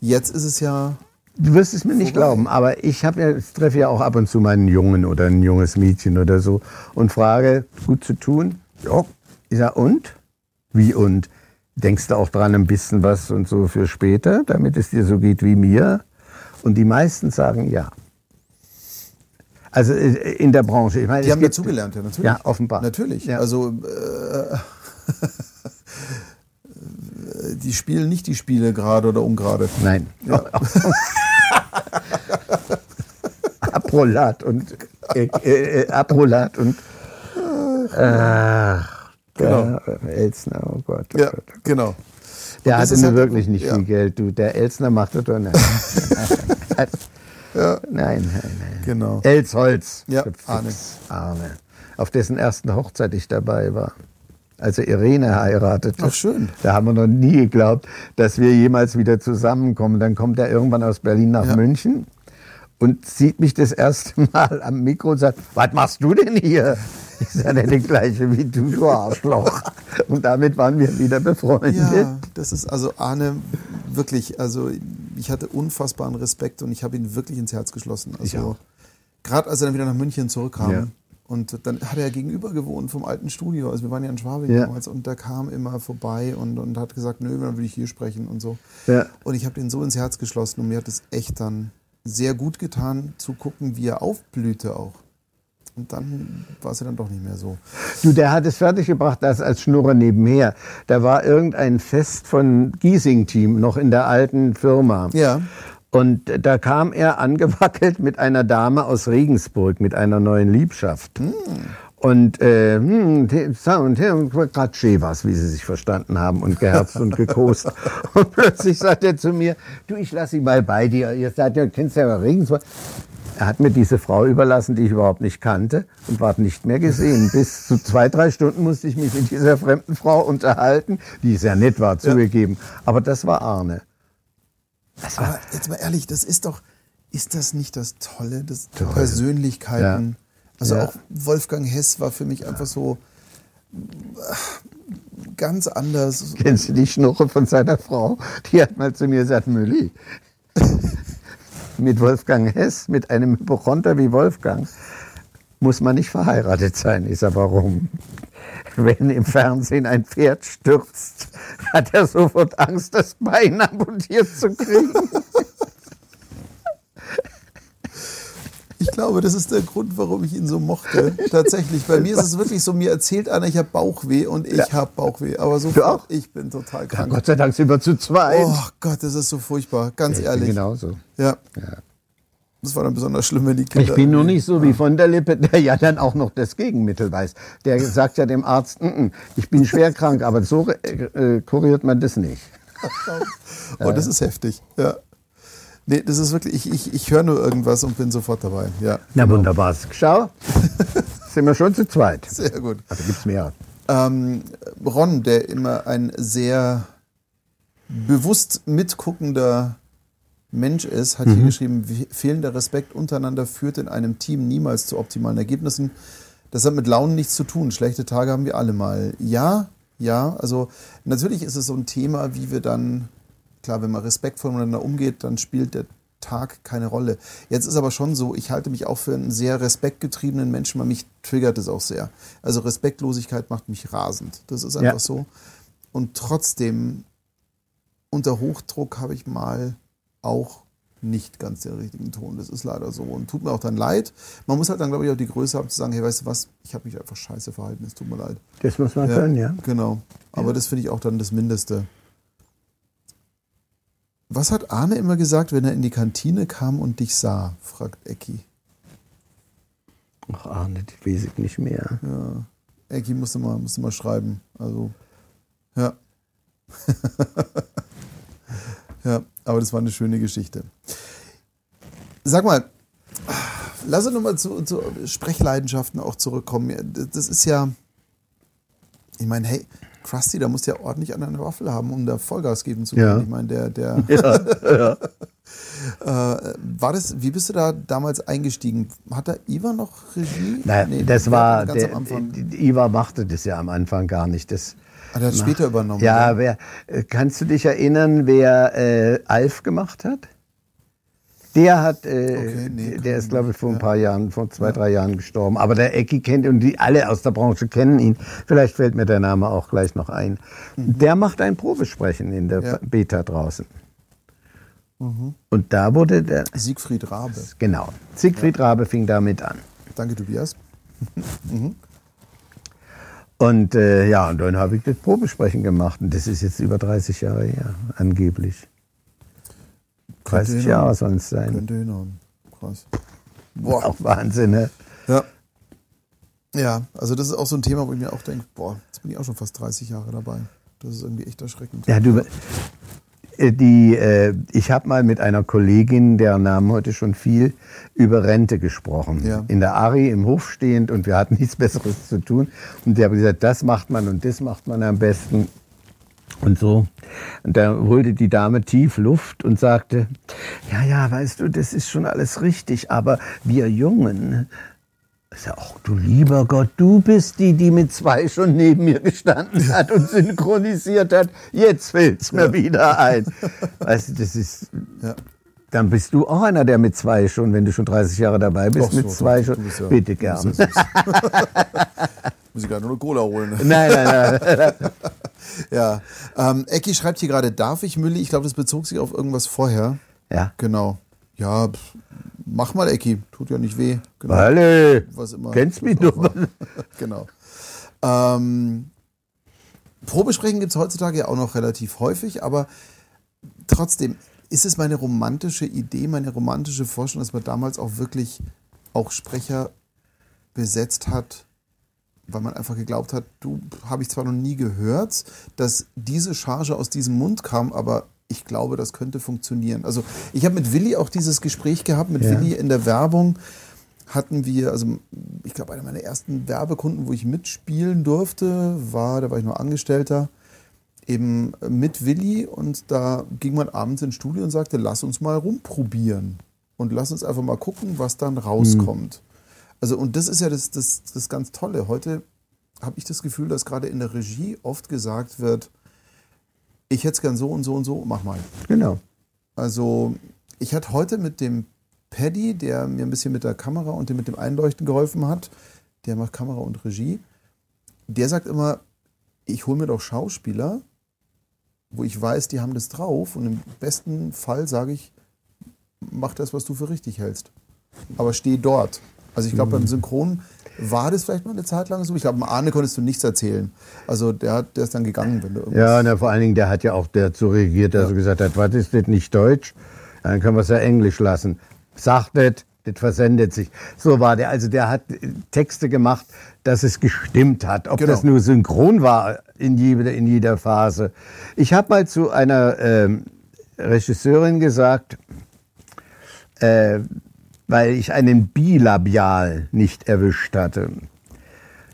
Jetzt ist es ja Du wirst es mir nicht glauben, aber ich habe ja, treffe ja auch ab und zu meinen Jungen oder ein junges Mädchen oder so und frage, gut zu tun? Ja. Ich sage, und? Wie und? Denkst du auch dran ein bisschen was und so für später, damit es dir so geht wie mir? Und die meisten sagen ja. Also äh, in der Branche. Ich meine, die haben dazugelernt, ja, natürlich. Ja, offenbar. Natürlich. Ja. Also äh, die spielen nicht die Spiele gerade oder ungerade. Nein. Ja. Aprolat und äh, äh, Aprolat und äh, genau. Elsner, oh Gott. Oh ja, Gott, oh genau. Der hatte nur halt, wirklich nicht ja. viel Geld, du. Der Elsner macht das doch nicht. Nein, nein, nein. Genau. Elsholz. Ja, Arne. Arne. Auf dessen ersten Hochzeit ich dabei war als er Irene heiratete. Ach schön. Da haben wir noch nie geglaubt, dass wir jemals wieder zusammenkommen. Dann kommt er irgendwann aus Berlin nach ja. München und sieht mich das erste Mal am Mikro und sagt, was machst du denn hier? Ich sage, der gleiche wie du, du Arschloch. Und damit waren wir wieder befreundet. Ja, das ist also Arne wirklich, also ich hatte unfassbaren Respekt und ich habe ihn wirklich ins Herz geschlossen. Also gerade als er dann wieder nach München zurückkam, ja. Und dann hat er gegenüber gewohnt vom alten Studio. Also wir waren ja in Schwabing ja. damals und der kam immer vorbei und, und hat gesagt, nö, dann will ich hier sprechen und so. Ja. Und ich habe den so ins Herz geschlossen und mir hat es echt dann sehr gut getan, zu gucken, wie er aufblühte auch. Und dann war es ja dann doch nicht mehr so. Du, der hat es fertiggebracht, das als Schnurrer nebenher. Da war irgendein Fest von Giesing-Team noch in der alten Firma. Ja. Und da kam er angewackelt mit einer Dame aus Regensburg, mit einer neuen Liebschaft. Hm. Und äh, hm, und Chevas, wie sie sich verstanden haben und geherzt und gekost. Und plötzlich sagt er zu mir, du, ich lass sie mal bei dir. Ihr seid ja, kennst ja Regensburg. er hat mir diese Frau überlassen, die ich überhaupt nicht kannte und war nicht mehr gesehen. Bis zu zwei, drei Stunden musste ich mich mit dieser fremden Frau unterhalten, die sehr nett war, zugegeben. Aber das war Arne. Aber jetzt mal ehrlich, das ist doch, ist das nicht das Tolle, das Toll. Persönlichkeiten? Ja. Also Ja. auch Wolfgang Hess war für mich einfach so ganz anders. Kennst du die Schnurre von seiner Frau? Die hat mal zu mir gesagt, Mülli, mit Wolfgang Hess, mit einem Hypochonder wie Wolfgang, muss man nicht verheiratet sein. Ich sag, warum? Wenn im Fernsehen ein Pferd stürzt, hat er sofort Angst, das Bein amputiert zu kriegen. Ich glaube, das ist der Grund, warum ich ihn so mochte. Tatsächlich. Bei mir ist es wirklich so, mir erzählt einer, ich habe Bauchweh und ich Ja. habe Bauchweh. Aber so ich bin total Ja, krank. Gott sei Dank sind wir zu zweit. Oh Gott, das ist so furchtbar. Ganz ich bin ehrlich. genauso. Ja. Das war dann besonders schlimm, wenn die Kinder. Ich bin nur nicht so wie von der Lippe, der ja dann auch noch das Gegenmittel weiß. Der sagt ja dem Arzt, "Mm, mm, ich bin schwer krank, aber so äh, kuriert man das nicht. Oh, das ist heftig. Ja. Nee, das ist wirklich, ich, ich, ich höre nur irgendwas und bin sofort dabei. Ja, Na wunderbar. Schau, sind wir schon zu zweit. sehr gut. Also gibt's mehr. Ähm, Ron, der immer ein sehr bewusst mitguckender Mensch ist, hat hier geschrieben, "Wie- fehlender Respekt untereinander führt in einem Team niemals zu optimalen Ergebnissen. Das hat mit Launen nichts zu tun. Schlechte Tage haben wir alle mal. Ja, ja, also natürlich ist es so ein Thema, wie wir dann, klar, wenn man respektvoll miteinander umgeht, dann spielt der Tag keine Rolle. Jetzt ist aber schon so, ich halte mich auch für einen sehr respektgetriebenen Menschen, weil mich triggert es auch sehr. Also Respektlosigkeit macht mich rasend. Das ist einfach Ja. so. Und trotzdem, unter Hochdruck habe ich mal auch nicht ganz den richtigen Ton. Das ist leider so. Und tut mir auch dann leid. Man muss halt dann, glaube ich, auch die Größe haben zu sagen, hey, weißt du was, ich habe mich einfach scheiße verhalten, es tut mir leid. Das muss man können, ja. Genau. Aber das finde ich auch dann das Mindeste. Was hat Arne immer gesagt, wenn er in die Kantine kam und dich sah? fragt Ecki. Ach, Arne, das weiß ich nicht mehr. Ja. Ecki musste mal, musste mal schreiben. Also, ja. ja, aber das war eine schöne Geschichte. Sag mal, lass uns nochmal zu, zu Sprechleidenschaften auch zurückkommen. Ja, Das ist ja, ich meine, hey, Krusty, da musst du ja ordentlich an einer Waffel haben, um da Vollgas geben zu können. Ja. Ich meine, der, der, Ja, äh, war das, wie bist du da damals eingestiegen? Hat da Iva noch Regie? Nein, Nee, das war, ganz der, am Anfang. Iva machte das ja am Anfang gar nicht. Das, Ah, der hat später übernommen. ja, oder? wer, äh, kannst du dich erinnern, wer äh, Alf gemacht hat? Der hat, äh, Okay, nee, der ist, glaube ich, vor ein Ja. paar Jahren, vor zwei, drei Jahren gestorben. Aber der Ecki kennt ihn und die alle aus der Branche kennen ihn. Vielleicht fällt mir der Name auch gleich noch ein. Der macht ein Probesprechen in der Mhm. Ja. Mhm. Beta draußen. Und da wurde der, Siegfried Rabe. genau, Siegfried Rabe fing damit an. Danke, Tobias. Und äh, ja, und dann habe ich das Probesprechen gemacht. Und das ist jetzt über 30 Jahre her, angeblich. 30 hinhauen. Jahre sollen es sein. Könnte hinhauen. Krass. Boah. Auch Wahnsinn, ne? Ja. Ja, also das ist auch so ein Thema, wo ich mir auch denke, boah, jetzt bin ich auch schon fast 30 Jahre dabei. Das ist irgendwie echt erschreckend. Ja, du, die, äh, ich habe mal mit einer Kollegin, deren Namen heute schon viel, über Rente gesprochen. Ja. In der Ari im Hof stehend und wir hatten nichts Besseres zu tun. Und die haben gesagt, das macht man und das macht man am besten. Und so. Und da holte die Dame tief Luft und sagte, ja, ja, weißt du, das ist schon alles richtig, aber wir Jungen, ich sag, ach du lieber Gott, du bist die, die mit zwei schon neben mir gestanden hat und synchronisiert hat. Jetzt fällt's mir wieder ein. Weißt du, das ist, Ja. dann bist du auch einer, der mit zwei schon, wenn du schon 30 Jahre dabei bist, Doch, mit so, zwei schon. ja- Bitte gern. ja. Muss ich gerade nur eine Cola holen. Nein, nein, nein. Ja. Ähm, Ecki schreibt hier gerade, darf ich Mülli? Ich glaube, das bezog sich auf irgendwas vorher. Ja. Genau. Ja, pff, mach mal, Ecki. Tut ja nicht weh. Genau. Walle, Was immer. kennst mich doch. genau. Ähm, Probesprechen gibt es heutzutage ja auch noch relativ häufig, aber trotzdem ist es meine romantische Idee, meine romantische Vorstellung, dass man damals auch wirklich auch Sprecher besetzt hat, weil man einfach geglaubt hat, du habe ich zwar noch nie gehört, dass diese Charge aus diesem Mund kam, aber ich glaube, das könnte funktionieren. Also ich habe mit Willi auch dieses Gespräch gehabt, mit Ja. Willi in der Werbung hatten wir, also ich glaube, einer meiner ersten Werbekunden, wo ich mitspielen durfte, war, da war ich noch Angestellter, eben mit Willi und da ging man abends ins Studio und sagte, lass uns mal rumprobieren und lass uns einfach mal gucken, was dann rauskommt. Also und das ist ja das, das, das ganz Tolle. Heute habe ich das Gefühl, dass gerade in der Regie oft gesagt wird, ich hätte es gern so und so und so, mach mal. Genau. Also ich hatte heute mit dem Paddy, der mir ein bisschen mit der Kamera und dem mit dem Einleuchten geholfen hat, der macht Kamera und Regie, der sagt immer, ich hole mir doch Schauspieler, wo ich weiß, die haben das drauf und im besten Fall sage ich, mach das, was du für richtig hältst. Aber steh dort. Also ich glaube, beim Synchron war das vielleicht mal eine Zeit lang so. Ich glaube, Arne konntest du nichts erzählen. Also der, hat, der ist dann gegangen, wenn du irgendwas... Ja, na, vor allen Dingen, der hat ja auch dazu reagiert, dass er gesagt hat, was ist das nicht Deutsch? Dann können wir es ja Englisch lassen. Sagt das, das versendet sich. So war der. Also der hat äh, Texte gemacht, dass es gestimmt hat. Ob Genau. das nur synchron war in jeder, in jeder Phase. Ich habe mal zu einer ähm, Regisseurin gesagt, äh, weil ich einen Bilabial nicht erwischt hatte.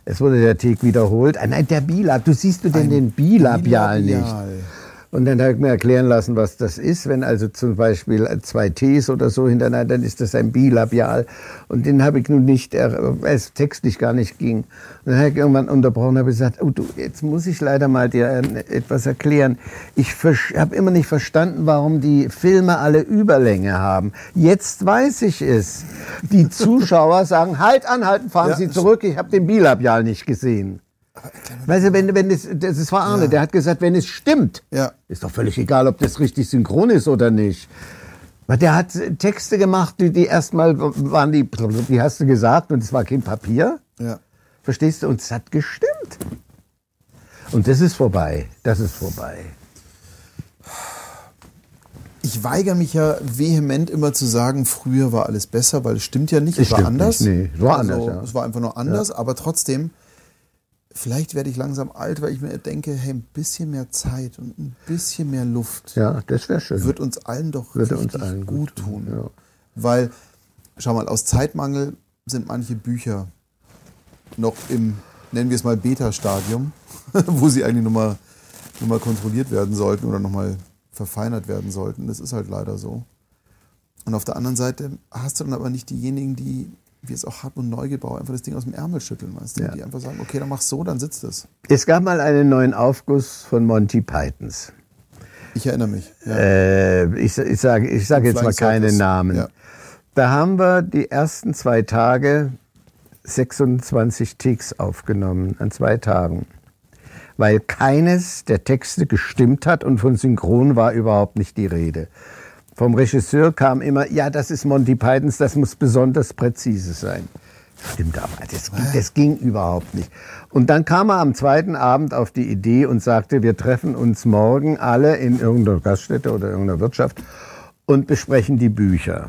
Es wurde der Take wiederholt. Ah, nein, der Bilab. Du siehst du denn Ein den Bilabial nicht? Und dann habe ich mir erklären lassen, was das ist. Wenn also zum Beispiel zwei Ts oder so hintereinander, dann ist das ein Bilabial. Und den habe ich nun nicht, weil es textlich gar nicht ging. Und dann habe ich irgendwann unterbrochen und habe gesagt, oh du, jetzt muss ich leider mal dir äh, etwas erklären. Ich habe immer nicht verstanden, warum die Filme alle Überlänge haben. Jetzt weiß ich es. Die Zuschauer sagen, halt an, halten, fahren Ja, Sie zurück, ich habe den Bilabial nicht gesehen. Weißt du, wenn, wenn es, das war Arne, Ja. der hat gesagt, wenn es stimmt, Ja. ist doch völlig egal, ob das richtig synchron ist oder nicht. Weil der hat Texte gemacht, die, die erstmal waren die, die hast du gesagt, und es war kein Papier. Ja. Verstehst du? Und es hat gestimmt. Und das ist vorbei. Das ist vorbei. Ich weigere mich ja vehement immer zu sagen, früher war alles besser, weil es stimmt ja nicht, es Es war anders. nicht, nee, es war also, anders, ja. Es war einfach nur anders, aber trotzdem, vielleicht werde ich langsam alt, weil ich mir denke, hey, ein bisschen mehr Zeit und ein bisschen mehr Luft Ja, das wäre schön. wird uns allen doch Würde richtig uns allen gut tun, ja. Weil, schau mal, aus Zeitmangel sind manche Bücher noch im, nennen wir es mal, Beta-Stadium, wo sie eigentlich nochmal noch mal kontrolliert werden sollten oder nochmal verfeinert werden sollten. Das ist halt leider so. Und auf der anderen Seite hast du dann aber nicht diejenigen, die, wie es auch Hartmut Neugebau, einfach das Ding aus dem Ärmel schütteln, weißt du? Ja. Die einfach sagen, okay, dann mach's so, dann sitzt es. Es gab mal einen neuen Aufguss von Monty Pythons. Ich erinnere mich. Ja. Äh, ich, ich sage ich sag jetzt mal keine. Namen. Ja. Da haben wir die ersten zwei Tage 26 Ticks aufgenommen, an zwei Tagen. Weil keines der Texte gestimmt hat und von Synchron war überhaupt nicht die Rede. Vom Regisseur kam immer, ja, das ist Monty Pythons, das muss besonders präzise sein. Stimmt aber, das ging, das ging überhaupt nicht. Und dann kam er am zweiten Abend auf die Idee und sagte, wir treffen uns morgen alle in irgendeiner Gaststätte oder irgendeiner Wirtschaft und besprechen die Bücher.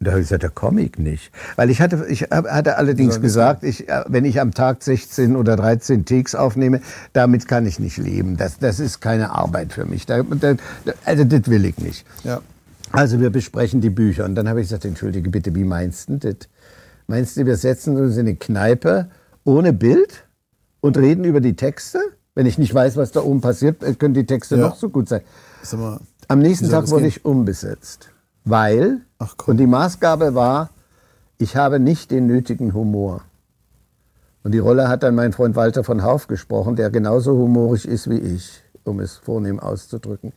Und da habe ich gesagt, der Comic nicht. Weil ich hatte, ich hatte allerdings gesagt, ich, äh, wenn ich am Tag 16 oder 13 Takes aufnehme, damit kann ich nicht leben. Das, das ist keine Arbeit für mich. Da, da, also das will ich nicht. ja. Also wir besprechen die Bücher. Und dann habe ich gesagt, entschuldige bitte, wie meinst du das? Meinst du, wir setzen uns in eine Kneipe ohne Bild und reden über die Texte? Wenn ich nicht weiß, was da oben passiert, äh, können die Texte Ja. noch so gut sein. Mal, Am nächsten Tag wurde gehen? ich umbesetzt. Weil, und die Maßgabe war, ich habe nicht den nötigen Humor. Und die Rolle hat dann mein Freund Walter von Hauf gesprochen, der genauso humorig ist wie ich, um es vornehm auszudrücken.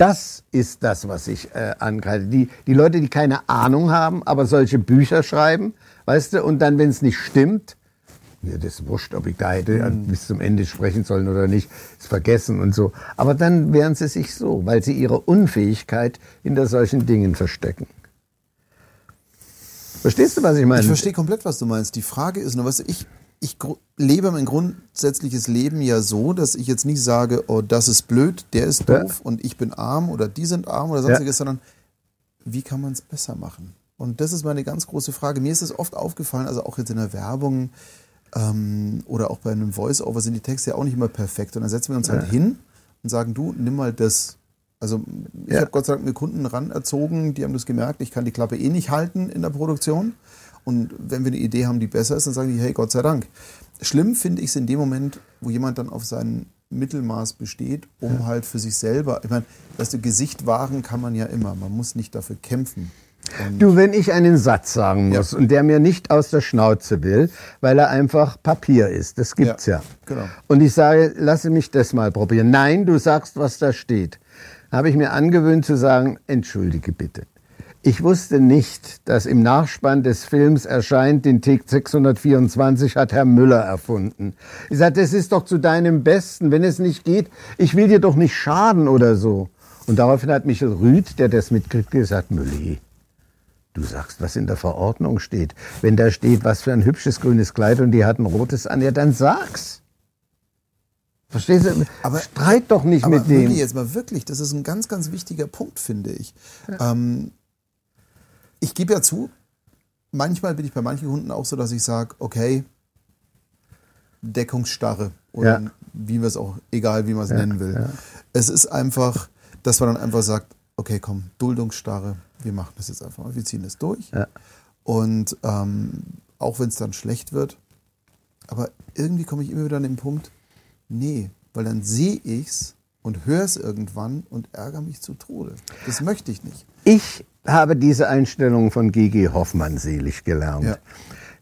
Das ist das, was ich äh, angreife. Die, die Leute, die keine Ahnung haben, aber solche Bücher schreiben, weißt du, und dann, wenn es nicht stimmt, mir das ist wurscht, ob ich da hätte Mhm. bis zum Ende sprechen sollen oder nicht, ist vergessen und so. Aber dann wehren sie sich so, weil sie ihre Unfähigkeit hinter solchen Dingen verstecken. Verstehst du, was ich meine? Ich verstehe komplett, was du meinst. Die Frage ist nur, du, ich, ich lebe mein grundsätzliches Leben ja so, dass ich jetzt nicht sage, oh, das ist blöd, der ist Ja. doof und ich bin arm oder die sind arm oder sonstiges, sondern wie kann man es besser machen? Und das ist meine ganz große Frage. Mir ist es oft aufgefallen, also auch jetzt in der Werbung ähm, oder auch bei einem Voice-Over sind die Texte ja auch nicht immer perfekt. Und dann setzen wir uns halt hin und sagen, du, nimm mal das. Also ich Ja. habe Gott sei Dank mir Kunden ran erzogen, die haben das gemerkt, ich kann die Klappe eh nicht halten in der Produktion. Und wenn wir eine Idee haben, die besser ist, dann sagen die, hey, Gott sei Dank. Schlimm finde ich es in dem Moment, wo jemand dann auf sein Mittelmaß besteht, um halt für sich selber, ich meine, weißt du, Gesicht wahren kann man ja immer, man muss nicht dafür kämpfen. Und Du, wenn ich einen Satz sagen Ja. muss und der mir nicht aus der Schnauze will, weil er einfach Papier ist, das gibt's ja. Ja, genau. Und ich sage, lasse mich das mal probieren. Nein, du sagst, was da steht. Habe ich mir angewöhnt zu sagen, entschuldige bitte. Ich wusste nicht, dass im Nachspann des Films erscheint, den Take 624 hat Herr Müller erfunden. Ich sagte, das ist doch zu deinem Besten. Wenn es nicht geht, ich will dir doch nicht schaden oder so. Und daraufhin hat Michel Rüth, der das mitkriegt, gesagt, Mülli, Du sagst, was in der Verordnung steht. Wenn da steht, was für ein hübsches grünes Kleid und die hat ein rotes an, ja, dann sag's. Verstehst du? Aber- Streit doch nicht Aber mit dem. Mülli, jetzt mal wirklich, das ist ein ganz, ganz wichtiger Punkt, finde ich. Ähm, ich gebe ja zu, manchmal bin ich bei manchen Kunden auch so, dass ich sage, okay, Deckungsstarre oder Ja. wie wir es auch, egal wie man es nennen will. Es ist einfach, dass man dann einfach sagt, okay, komm, Duldungsstarre, wir machen das jetzt einfach mal, wir ziehen das durch. Ja. Und ähm, auch wenn es dann schlecht wird, aber irgendwie komme ich immer wieder an den Punkt, nee, weil dann sehe ich's und höre es irgendwann und ärgere mich zu Tode. Das möchte ich nicht. Ich habe diese Einstellung von G.G. Hoffmann selig gelernt. Ja.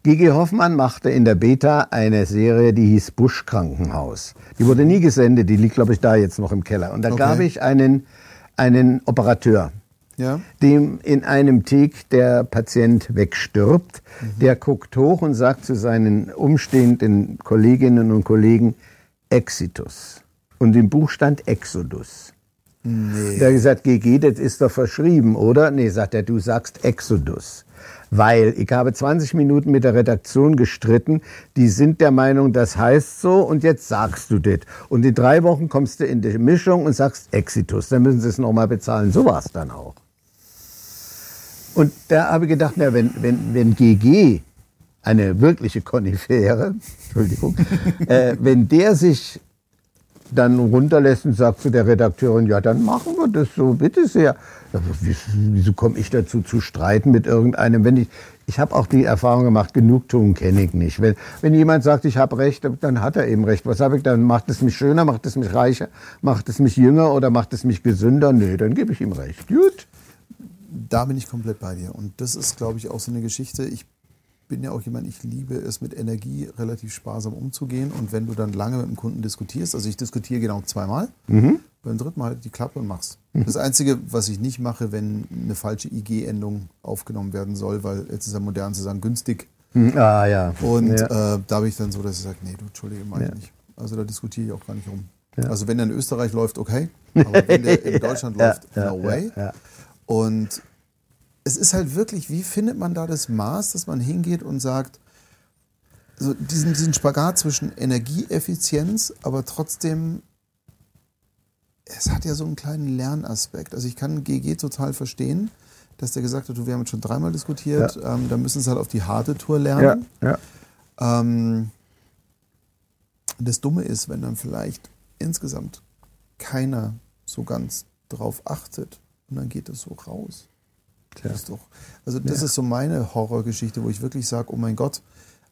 G.G. Hoffmann machte in der Beta eine Serie, die hieß Busch Krankenhaus. Die wurde nie gesendet, die liegt, glaube ich, da jetzt noch im Keller. Und da Okay. gab ich einen, einen Operateur, Ja? dem in einem Tick der Patient wegstirbt. Mhm. Der guckt hoch und sagt zu seinen umstehenden Kolleginnen und Kollegen Exitus. Und im Buch stand Exodus. Nee. Der hat gesagt, GG, das ist doch verschrieben, oder? Nee, sagt er, du sagst Exodus. Weil ich habe 20 Minuten mit der Redaktion gestritten, die sind der Meinung, das heißt so und jetzt sagst du das. Und in drei Wochen kommst du in die Mischung und sagst Exitus, dann müssen sie es nochmal bezahlen. So war es dann auch. Und da habe ich gedacht, na, wenn, wenn, wenn GG eine wirkliche Konifere, Entschuldigung, äh, wenn der sich dann runterlässt und sagt zu der Redakteurin, ja, dann machen wir das so, bitte sehr. Ja, Wieso, komme ich dazu zu streiten mit irgendeinem? Wenn ich, ich habe auch die Erfahrung gemacht, Genugtuung kenne ich nicht. Wenn, wenn jemand sagt, ich habe Recht, dann hat er eben Recht. Was habe ich dann? Macht es mich schöner, macht es mich reicher, macht es mich jünger oder macht es mich gesünder? Nee, dann gebe ich ihm Recht. Gut. Da bin ich komplett bei dir. Und das ist, glaube ich, auch so eine Geschichte. Ich bin ja auch jemand, ich liebe es mit Energie relativ sparsam umzugehen. Und wenn du dann lange mit dem Kunden diskutierst, also ich diskutiere genau zweimal, beim dritten Mal halt die Klappe und mach's. Das Einzige, was ich nicht mache, wenn eine falsche IG-Endung aufgenommen werden soll, weil jetzt ist ja modern zu sagen, günstig. Hm, Ah ja. Und ja. äh, da bin ich dann so, dass ich sage, nee, du, Entschuldige, mach Ja. ich nicht. Also da diskutiere ich auch gar nicht rum. Ja. Also wenn der in Österreich läuft, okay. Aber wenn der in Deutschland läuft, no way. Und es ist halt wirklich, wie findet man da das Maß, dass man hingeht und sagt, so diesen, diesen Spagat zwischen Energieeffizienz, aber trotzdem, es hat ja so einen kleinen Lernaspekt. Also ich kann GG total verstehen, dass der gesagt hat, du, wir haben jetzt schon dreimal diskutiert, ähm, da müssen sie halt auf die harte Tour Ja, lernen. ja. Ähm, das Dumme ist, wenn dann vielleicht insgesamt keiner so ganz drauf achtet und dann geht es so raus. Tja. Das ist doch, also das Ja. ist so meine Horrorgeschichte, wo ich wirklich sage, oh mein Gott,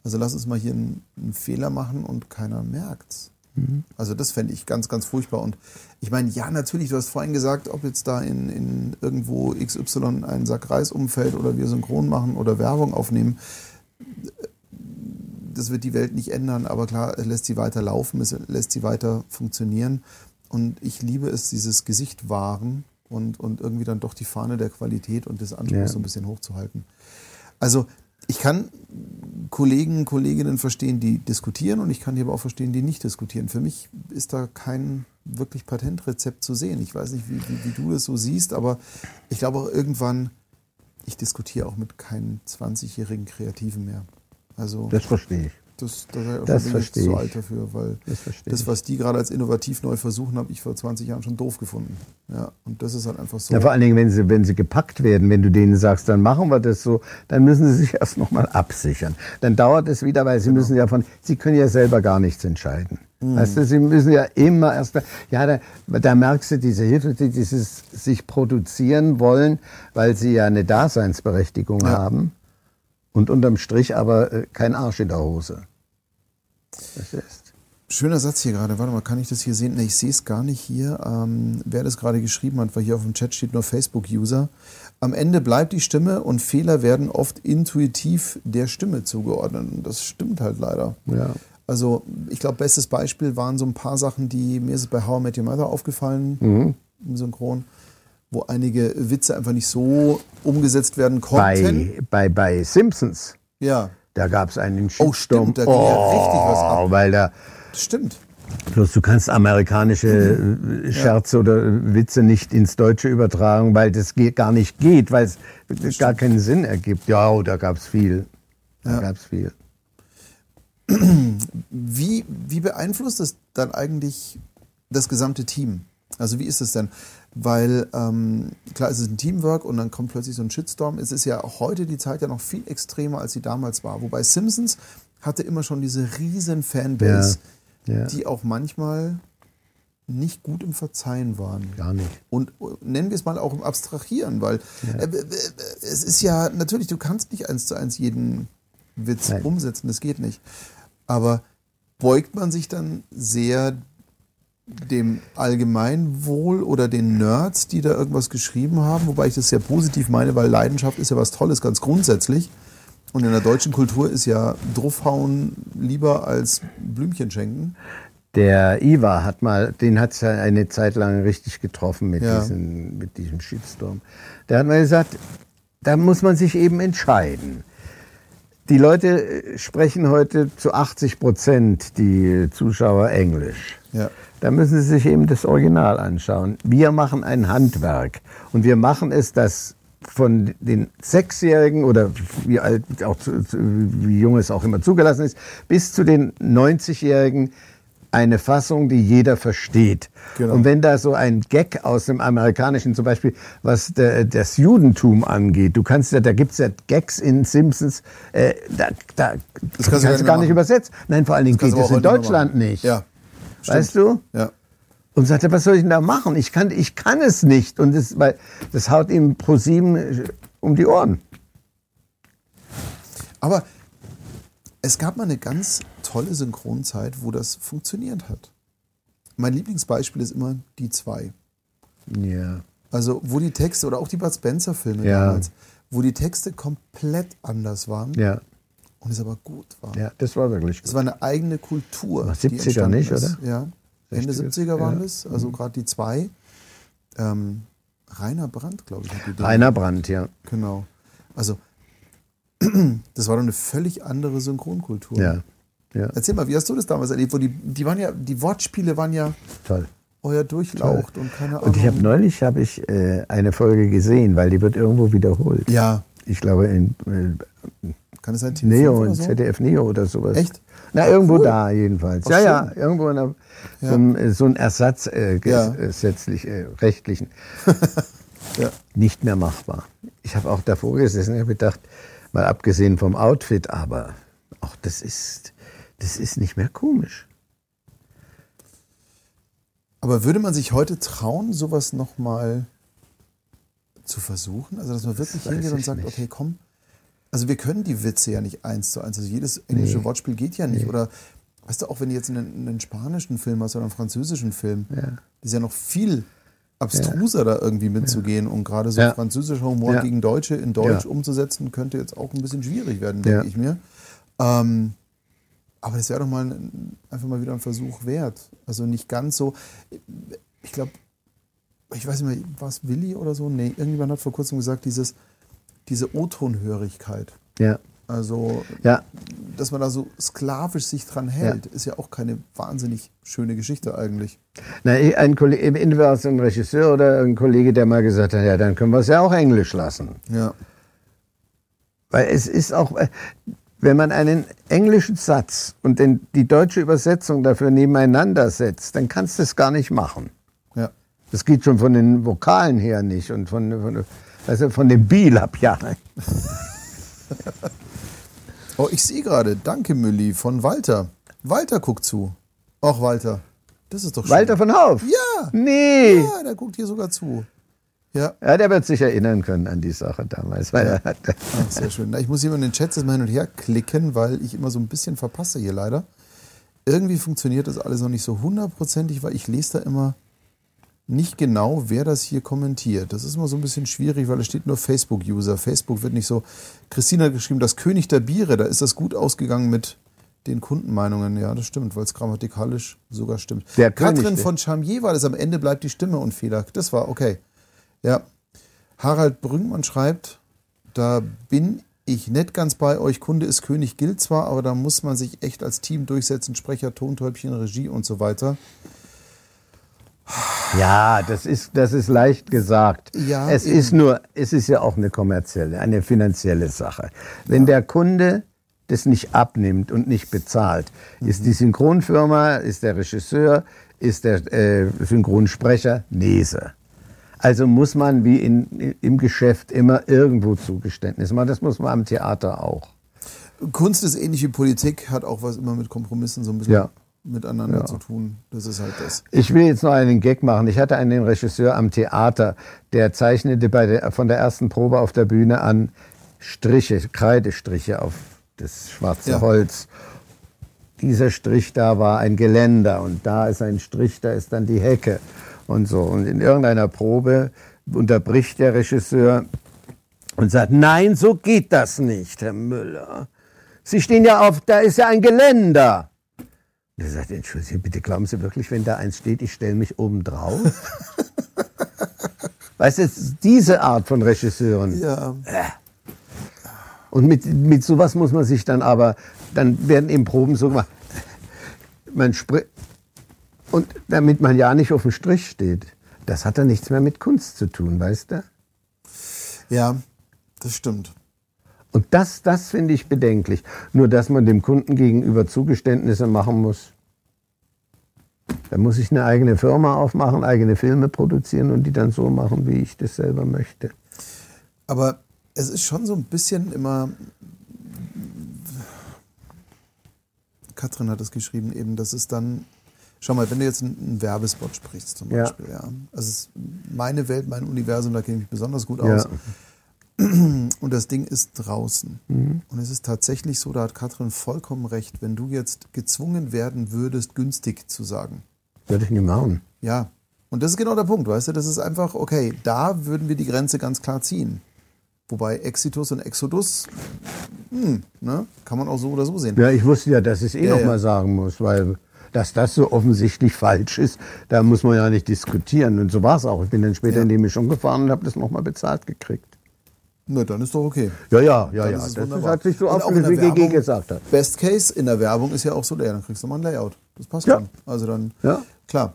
also lass uns mal hier einen, einen Fehler machen und keiner merkt's. Mhm. Also das fände ich ganz, ganz furchtbar. Und ich meine, ja, natürlich, du hast vorhin gesagt, ob jetzt da in, in irgendwo XY ein Sack Reis umfällt oder wir synchron machen oder Werbung aufnehmen, das wird die Welt nicht ändern, aber klar, es lässt sie weiter laufen, es lässt sie weiter funktionieren. Und ich liebe es, dieses Gesicht wahren und, und irgendwie dann doch die Fahne der Qualität und des Anspruchs Ja. so ein bisschen hochzuhalten. Also ich kann Kollegen, Kolleginnen verstehen, die diskutieren und ich kann die aber auch verstehen, die nicht diskutieren. Für mich ist da kein wirklich Patentrezept zu sehen. Ich weiß nicht, wie, wie, wie du das so siehst, aber ich glaube auch irgendwann, ich diskutiere auch mit keinem 20-jährigen Kreativen mehr. Also Das verstehe ich. Das, das, Das bin ich verstehe zu ich. alt dafür, weil Das verstehe das, was die gerade als innovativ neu versuchen, habe ich vor 20 Jahren schon doof gefunden. Ja, und das ist halt einfach so. Ja, vor allen Dingen, wenn sie, wenn sie gepackt werden, wenn du denen sagst, dann machen wir das so, dann müssen sie sich erst nochmal absichern. Dann dauert es wieder, weil sie Genau. müssen ja von, sie können ja selber gar nichts entscheiden. Mhm. Weißt du, sie müssen ja immer erst, ja, da, da merkst du diese Hilfe, dieses sich produzieren wollen, weil sie ja eine Daseinsberechtigung ja. haben und unterm Strich aber äh, kein Arsch in der Hose. Das ist. Schöner Satz hier gerade. Warte mal, kann ich das hier sehen? Ne, ich sehe es gar nicht hier. Ähm, wer das gerade geschrieben hat, weil hier auf dem Chat steht nur Facebook-User. Am Ende bleibt die Stimme und Fehler werden oft intuitiv der Stimme zugeordnet. Und das stimmt halt leider. Ja. Also ich glaube, bestes Beispiel waren so ein paar Sachen, die mir ist bei How I Met Your Mother aufgefallen mhm. im Synchron, wo einige Witze einfach nicht so umgesetzt werden konnten. Bei, bei, bei Simpsons. Ja. Da gab es einen Shitstorm. Oh, stimmt, da ging oh, ja richtig was ab. Weil da Stimmt. Bloß du kannst amerikanische mhm. Scherze ja. oder Witze nicht ins Deutsche übertragen, weil das gar nicht geht, weil es gar keinen Sinn ergibt. Ja, oh, da gab es viel. Da ja. gab es viel. Wie, wie beeinflusst das dann eigentlich das gesamte Team? Also wie ist es denn? Weil ähm, klar, es ist ein Teamwork und dann kommt plötzlich so ein Shitstorm. Es ist ja heute die Zeit ja noch viel extremer, als sie damals war. Wobei Simpsons hatte immer schon diese riesen Fanbase, ja, ja. die auch manchmal nicht gut im Verzeihen waren. Gar nicht. Und äh, nennen wir es mal auch im Abstrahieren, weil ja. äh, es ist ja natürlich, du kannst nicht eins zu eins jeden Witz Nein. umsetzen, das geht nicht. Aber beugt man sich dann sehr dem Allgemeinwohl oder den Nerds, die da irgendwas geschrieben haben, wobei ich das sehr positiv meine, weil Leidenschaft ist ja was Tolles, ganz grundsätzlich. Und in der deutschen Kultur ist ja Druffhauen lieber als Blümchen schenken. Der Iva hat mal, den hat es ja eine Zeit lang richtig getroffen mit, ja. diesen, mit diesem Shitstorm. Der hat mal gesagt, da muss man sich eben entscheiden. Die Leute äh, sprechen heute zu 80 Prozent, die Zuschauer, Englisch. Ja. Da müssen sie sich eben das Original anschauen. Wir machen ein Handwerk und wir machen es, dass von den Sechsjährigen oder wie alt, auch wie jung es auch immer zugelassen ist, bis zu den 90-Jährigen eine Fassung, die jeder versteht. Genau. Und wenn da so ein Gag aus dem Amerikanischen, zum Beispiel was der, das Judentum angeht, du kannst ja, da gibt's ja Gags in Simpsons, äh, da, da das kannst, kannst du gar nicht übersetzen. Nein, vor allen Dingen geht es in Deutschland nicht. Ja. Weißt du? Ja. Und sagte, was soll ich denn da machen? Ich kann, ich kann es nicht. Und das, weil, das haut ihm pro sieben um die Ohren. Aber es gab mal eine ganz tolle Synchronzeit, wo das funktioniert hat. Mein Lieblingsbeispiel ist immer die zwei. Ja. Also, wo die Texte, oder auch die Bud Spencer-Filme ja. damals, wo die Texte komplett anders waren. Ja. Und es aber gut war. Ja, das war wirklich gut. Es war eine eigene Kultur. War 70er nicht, ist. oder? Ja. Ende 70er waren ja. das, also gerade die zwei. Ähm, Rainer Brandt, glaube ich. Hat die Rainer Brandt, ja. Genau. Also, das war doch eine völlig andere Synchronkultur. Ja. ja. Erzähl mal, wie hast du das damals erlebt? Wo die, die waren ja, die Wortspiele waren ja toll. Euer Durchlaucht Toll. und keine Ahnung. Und ich habe neulich habe ich äh, eine Folge gesehen, weil die wird irgendwo wiederholt. Ja. Ich glaube in äh, kann es sein TV Neo, in so? ZDF Neo oder sowas. Echt? Na, irgendwo cool. da jedenfalls. Ja, ja, irgendwo in der, ja. So, ein, so ein Ersatz äh, gesetzlich, äh, rechtlichen. ja. Nicht mehr machbar. Ich habe auch davor gesessen und habe gedacht, mal abgesehen vom Outfit, aber auch das ist, das ist nicht mehr komisch. Aber würde man sich heute trauen, sowas nochmal zu versuchen? Also, dass man wirklich das hingeht und sagt, nicht. okay, komm, also wir können die Witze ja nicht eins zu eins. Also jedes englische nee. Wortspiel geht ja nicht. Nee. Oder weißt du, auch wenn du jetzt einen, einen, spanischen Film hast oder einen französischen Film, ja. ist ja noch viel abstruser, ja. da irgendwie mitzugehen. Ja. Und gerade so französischer Humor gegen Deutsche in Deutsch umzusetzen, könnte jetzt auch ein bisschen schwierig werden, denke ich mir. Ähm, aber das wäre doch mal ein, einfach mal wieder ein Versuch wert. Also nicht ganz so. Ich glaube, ich weiß nicht mehr, war es Willi oder so? Nee, irgendjemand hat vor kurzem gesagt, dieses diese O-Tonhörigkeit. Ja. Also, ja. dass man da so sklavisch sich dran hält, ja. ist ja auch keine wahnsinnig schöne Geschichte eigentlich. Na, ein Kollege, entweder aus ein Regisseur oder ein Kollege, der mal gesagt hat, ja, dann können wir es ja auch Englisch lassen. Ja. Weil es ist auch, äh, wenn man einen englischen Satz und den, die deutsche Übersetzung dafür nebeneinander setzt, dann kannst du es gar nicht machen. Ja. Das geht schon von den Vokalen her nicht und von, von also von dem Bilab, ja. oh, ich sehe gerade, danke Mülli, von Walter. Walter guckt zu. Ach, Walter. Das ist doch schön. Walter von Hauf? Ja. Nee. Ja, der guckt hier sogar zu. Ja. Ja, der wird sich erinnern können an die Sache damals. Weil er hat, Ach, sehr schön. Ich muss hier in den Chat jetzt mal hin und her klicken, weil ich immer so ein bisschen verpasse hier leider. Irgendwie funktioniert das alles noch nicht so hundertprozentig, weil ich lese da immer nicht genau, wer das hier kommentiert. Das ist immer so ein bisschen schwierig, weil es steht nur Facebook-User. Facebook wird nicht so. Christina hat geschrieben, das König der Biere, da ist das gut ausgegangen mit den Kundenmeinungen. Ja, das stimmt, weil es grammatikalisch sogar stimmt. Der König, Katrin der- von Charmier war das. Am Ende bleibt die Stimme unfehler. Das war okay. Ja. Harald Brüngmann schreibt, da bin ich nicht ganz bei euch. Kunde ist König gilt zwar, aber da muss man sich echt als Team durchsetzen. Sprecher, Tontäubchen, Regie und so weiter. Ja, das ist, das ist leicht gesagt. Ja, es eben. ist nur, es ist ja auch eine kommerzielle, eine finanzielle Sache. Wenn der Kunde das nicht abnimmt und nicht bezahlt, ist die Synchronfirma, ist der Regisseur, ist der äh, Synchronsprecher Leser. Also muss man wie in, im Geschäft immer irgendwo Zugeständnis machen. Das muss man am Theater auch. Kunst ist ähnlich wie Politik, hat auch was immer mit Kompromissen so ein bisschen Ja. Miteinander Ja. zu tun. Das ist halt das. Ich will jetzt noch einen Gag machen. Ich hatte einen Regisseur am Theater, der zeichnete bei der, von der ersten Probe auf der Bühne an Striche, Kreidestriche auf das schwarze Ja. Holz. Dieser Strich da war ein Geländer und da ist ein Strich, da ist dann die Hecke und so. Und in irgendeiner Probe unterbricht der Regisseur und sagt, nein, so geht das nicht, Herr Müller. Sie stehen ja auf, da ist ja ein Geländer. Er sagt, entschuldigen bitte glauben Sie wirklich, wenn da eins steht, ich stelle mich oben drauf? weißt du, diese Art von Regisseuren. Ja. Und mit, mit sowas muss man sich dann aber, dann werden eben Proben so gemacht. Man spri- und damit man ja nicht auf dem Strich steht. Das hat dann nichts mehr mit Kunst zu tun, weißt du? Ja, das stimmt. Und das, das finde ich bedenklich. Nur, dass man dem Kunden gegenüber Zugeständnisse machen muss. Da muss ich eine eigene Firma aufmachen, eigene Filme produzieren und die dann so machen, wie ich das selber möchte. Aber es ist schon so ein bisschen immer. Katrin hat es geschrieben, eben, dass es dann. Schau mal, wenn du jetzt einen, Werbespot sprichst, zum Ja. Beispiel, ja. Also es ist meine Welt, mein Universum, da kenne ich mich besonders gut Ja. Und das Ding ist draußen. Mhm. Und es ist tatsächlich so, da hat Katrin vollkommen recht, wenn du jetzt gezwungen werden würdest, günstig zu sagen. Würde ich nicht machen. Ja. Und das ist genau der Punkt, weißt du? Das ist einfach, okay, da würden wir die Grenze ganz klar ziehen. Wobei Exitus und Exodus, hm, ne, kann man auch so oder so sehen. Ja, ich wusste ja, dass ich es eh Ja, noch ja. sagen muss, weil dass das so offensichtlich falsch ist, da muss man ja nicht diskutieren. Und so war es auch. Ich bin dann später Ja. in die Mischung gefahren und habe das noch mal bezahlt gekriegt. Na, dann ist doch okay. Ja, ja, ja, Dann ja. ist Das wunderbar. hat sich so aufgelöst, wie GG gesagt hat. Best Case in der Werbung ist ja auch so, ja, dann kriegst du mal ein Layout. Das passt Ja. schon. Also dann, Ja. klar.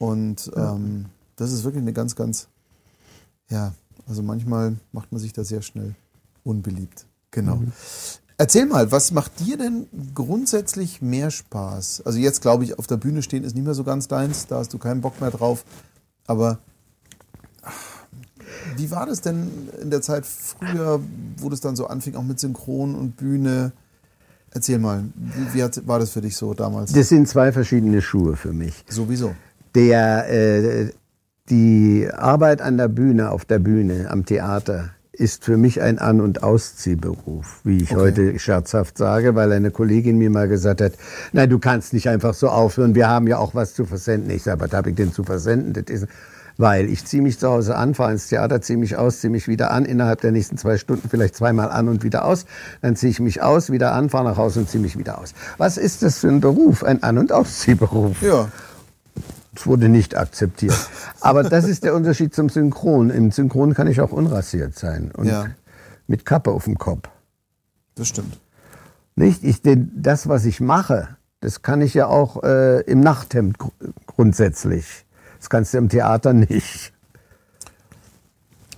Und ähm, das ist wirklich eine ganz, ganz, ja, also manchmal macht man sich da sehr schnell unbeliebt. Genau. Mhm. Erzähl mal, was macht dir denn grundsätzlich mehr Spaß? Also jetzt glaube ich, auf der Bühne stehen ist nicht mehr so ganz deins, da hast du keinen Bock mehr drauf. Aber wie war das denn in der Zeit früher, wo das dann so anfing, auch mit Synchron und Bühne? Erzähl mal, wie, hat, war das für dich so damals? Das sind zwei verschiedene Schuhe für mich. Sowieso. Der, äh, die Arbeit an der Bühne, auf der Bühne, am Theater, ist für mich ein An- und Ausziehberuf, wie ich Okay. heute scherzhaft sage, weil eine Kollegin mir mal gesagt hat, nein, du kannst nicht einfach so aufhören, wir haben ja auch was zu versenden. Ich sage, was habe ich denn zu versenden? Das ist, weil ich ziehe mich zu Hause an, fahre ins Theater, ziehe mich aus, ziehe mich wieder an, innerhalb der nächsten zwei Stunden vielleicht zweimal an und wieder aus. Dann ziehe ich mich aus, wieder an, fahre nach Hause und ziehe mich wieder aus. Was ist das für ein Beruf? Ein An- und Ausziehberuf. Ja. Es wurde nicht akzeptiert. Aber das ist der Unterschied zum Synchron. Im Synchron kann ich auch unrasiert sein und Ja. mit Kappe auf dem Kopf. Das stimmt. Nicht? Ich, denn das, was ich mache, das kann ich ja auch äh, im Nachthemd gru- grundsätzlich. Das kannst du im Theater nicht.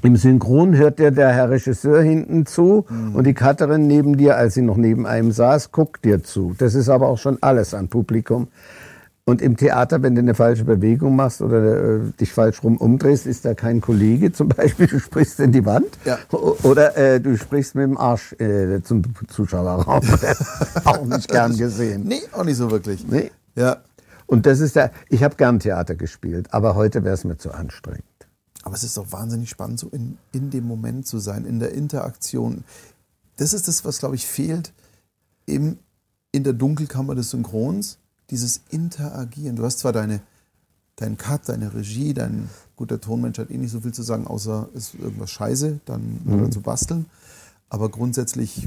Im Synchron hört dir der Herr Regisseur hinten zu und die Cutterin neben dir, als sie noch neben einem saß, guckt dir zu. Das ist aber auch schon alles an Publikum. Und im Theater, wenn du eine falsche Bewegung machst oder äh, dich falsch rum umdrehst, ist da kein Kollege. Zum Beispiel, du sprichst in die Wand Ja. Oder äh, du sprichst mit dem Arsch äh, zum Zuschauerraum. auch nicht gern gesehen. Nee, auch nicht so wirklich. Nee. Ja. Und das ist der, ich habe gern Theater gespielt, aber heute wäre es mir zu anstrengend. Aber es ist doch wahnsinnig spannend, so in, in dem Moment zu sein, in der Interaktion. Das ist das, was, glaube ich, fehlt im, in der Dunkelkammer des Synchrons, dieses Interagieren. Du hast zwar deine, deinen Cut, deine Regie, dein guter Tonmensch hat eh nicht so viel zu sagen, außer ist irgendwas scheiße, dann mhm. zu basteln. Aber grundsätzlich,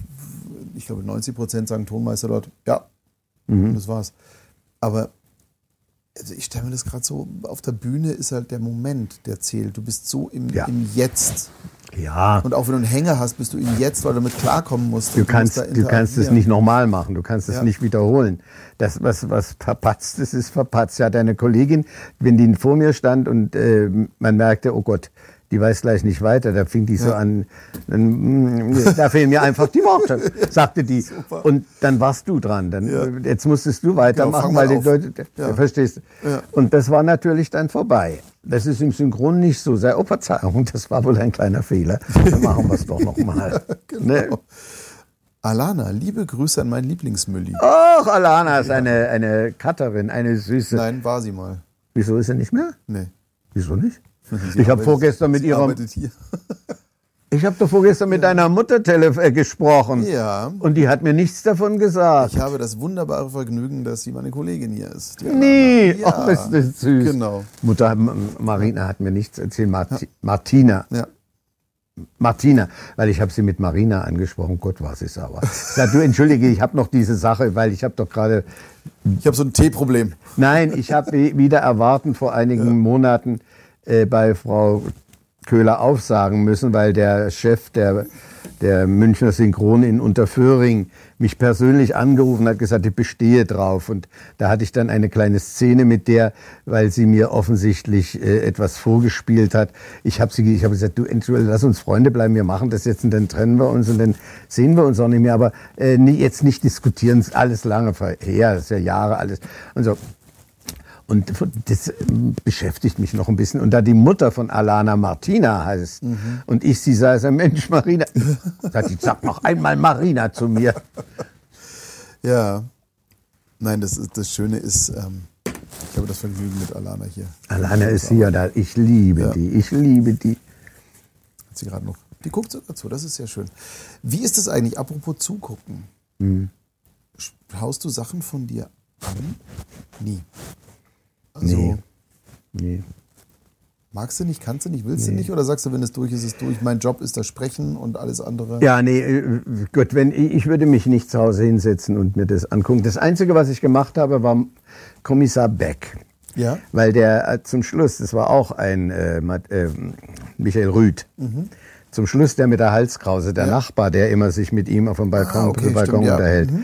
ich glaube, 90 Prozent sagen Tonmeister dort, ja, mhm. das war's. Aber also ich stelle mir das gerade so, auf der Bühne ist halt der Moment, der zählt. Du bist so im, ja. im Jetzt. Ja. Und auch wenn du einen Hänger hast, bist du im Jetzt, weil du damit klarkommen musst. Du, du kannst, musst du kannst es nicht nochmal machen, du kannst es ja. nicht wiederholen. Das, was, was verpatzt ist, ist verpatzt. Ja, deine Kollegin, wenn die vor mir stand und äh, man merkte, oh Gott, die weiß gleich nicht weiter. Da fing die so an, dann, mm, da fehlen mir einfach die Worte, sagte die. Super. Und dann warst du dran. Dann, ja. Jetzt musstest du weitermachen, genau, weil die Leute, ja. verstehst ja. Und das war natürlich dann vorbei. Das ist im Synchron nicht so. Sei, oh Verzeihung, das war wohl ein kleiner Fehler. Dann machen wir es doch nochmal. genau. Ne? Alana, liebe Grüße an meinen Lieblingsmülli. Ach, Alana ist eine, eine Cutterin, eine süße. Nein, war sie mal. Wieso ist sie nicht mehr? Nee. Wieso nicht? Sie ich habe vorgestern mit ihrer. Ich habe doch vorgestern mit deiner Mutter äh, gesprochen. Ja. Und die hat mir nichts davon gesagt. Ich habe das wunderbare Vergnügen, dass sie meine Kollegin hier ist. Nee, ja. oh, ist das süß. Genau. Mutter Marina hat mir nichts erzählt. Marti ja. Martina. Ja. Martina, weil ich habe sie mit Marina angesprochen. Gott, war sie sauer. Sag, du entschuldige, ich habe noch diese Sache, weil ich habe doch gerade. Ich habe so ein Teeproblem. Nein, ich habe wieder erwarten vor einigen ja. Monaten äh, bei Frau Köhler aufsagen müssen, weil der Chef der, der Münchner Synchron in Unterföhring mich persönlich angerufen hat, gesagt, ich bestehe drauf. Und da hatte ich dann eine kleine Szene mit der, weil sie mir offensichtlich äh, etwas vorgespielt hat. Ich habe sie, ich habe gesagt, du, Entschuldigung, lass uns Freunde bleiben, wir machen das jetzt und dann trennen wir uns und dann sehen wir uns auch nicht mehr. Aber äh, jetzt nicht diskutieren, alles lange her, das ist ja Jahre alles. Und so, und das beschäftigt mich noch ein bisschen. Und da die Mutter von Alana Martina heißt mhm. und ich sie sage, Mensch, Marina, sagt die, sag noch einmal Marina zu mir. Ja, nein, das, ist, das Schöne ist, ähm, ich habe das Vergnügen mit Alana hier. Alana ist hier, da. ich liebe ja. die, ich liebe die. Hat sie gerade noch. Die guckt sogar zu, das ist sehr schön. Wie ist das eigentlich, apropos zugucken? Mhm. Haust du Sachen von dir an? Nie. Also, nee. nee. Magst du nicht, kannst du nicht, willst nee. du nicht? Oder sagst du, wenn es durch ist, ist es durch? Mein Job ist das Sprechen und alles andere? Ja, nee, äh, gut, wenn, ich würde mich nicht zu Hause hinsetzen und mir das angucken. Das Einzige, was ich gemacht habe, war Kommissar Beck. Ja. Weil der äh, zum Schluss, das war auch ein äh, äh, Michael Rüth. Mhm. Zum Schluss der mit der Halskrause, der ja. Nachbar, der immer sich mit ihm auf dem Balkon, ah, okay, Balkon stimmt, unterhält. Ja. Mhm.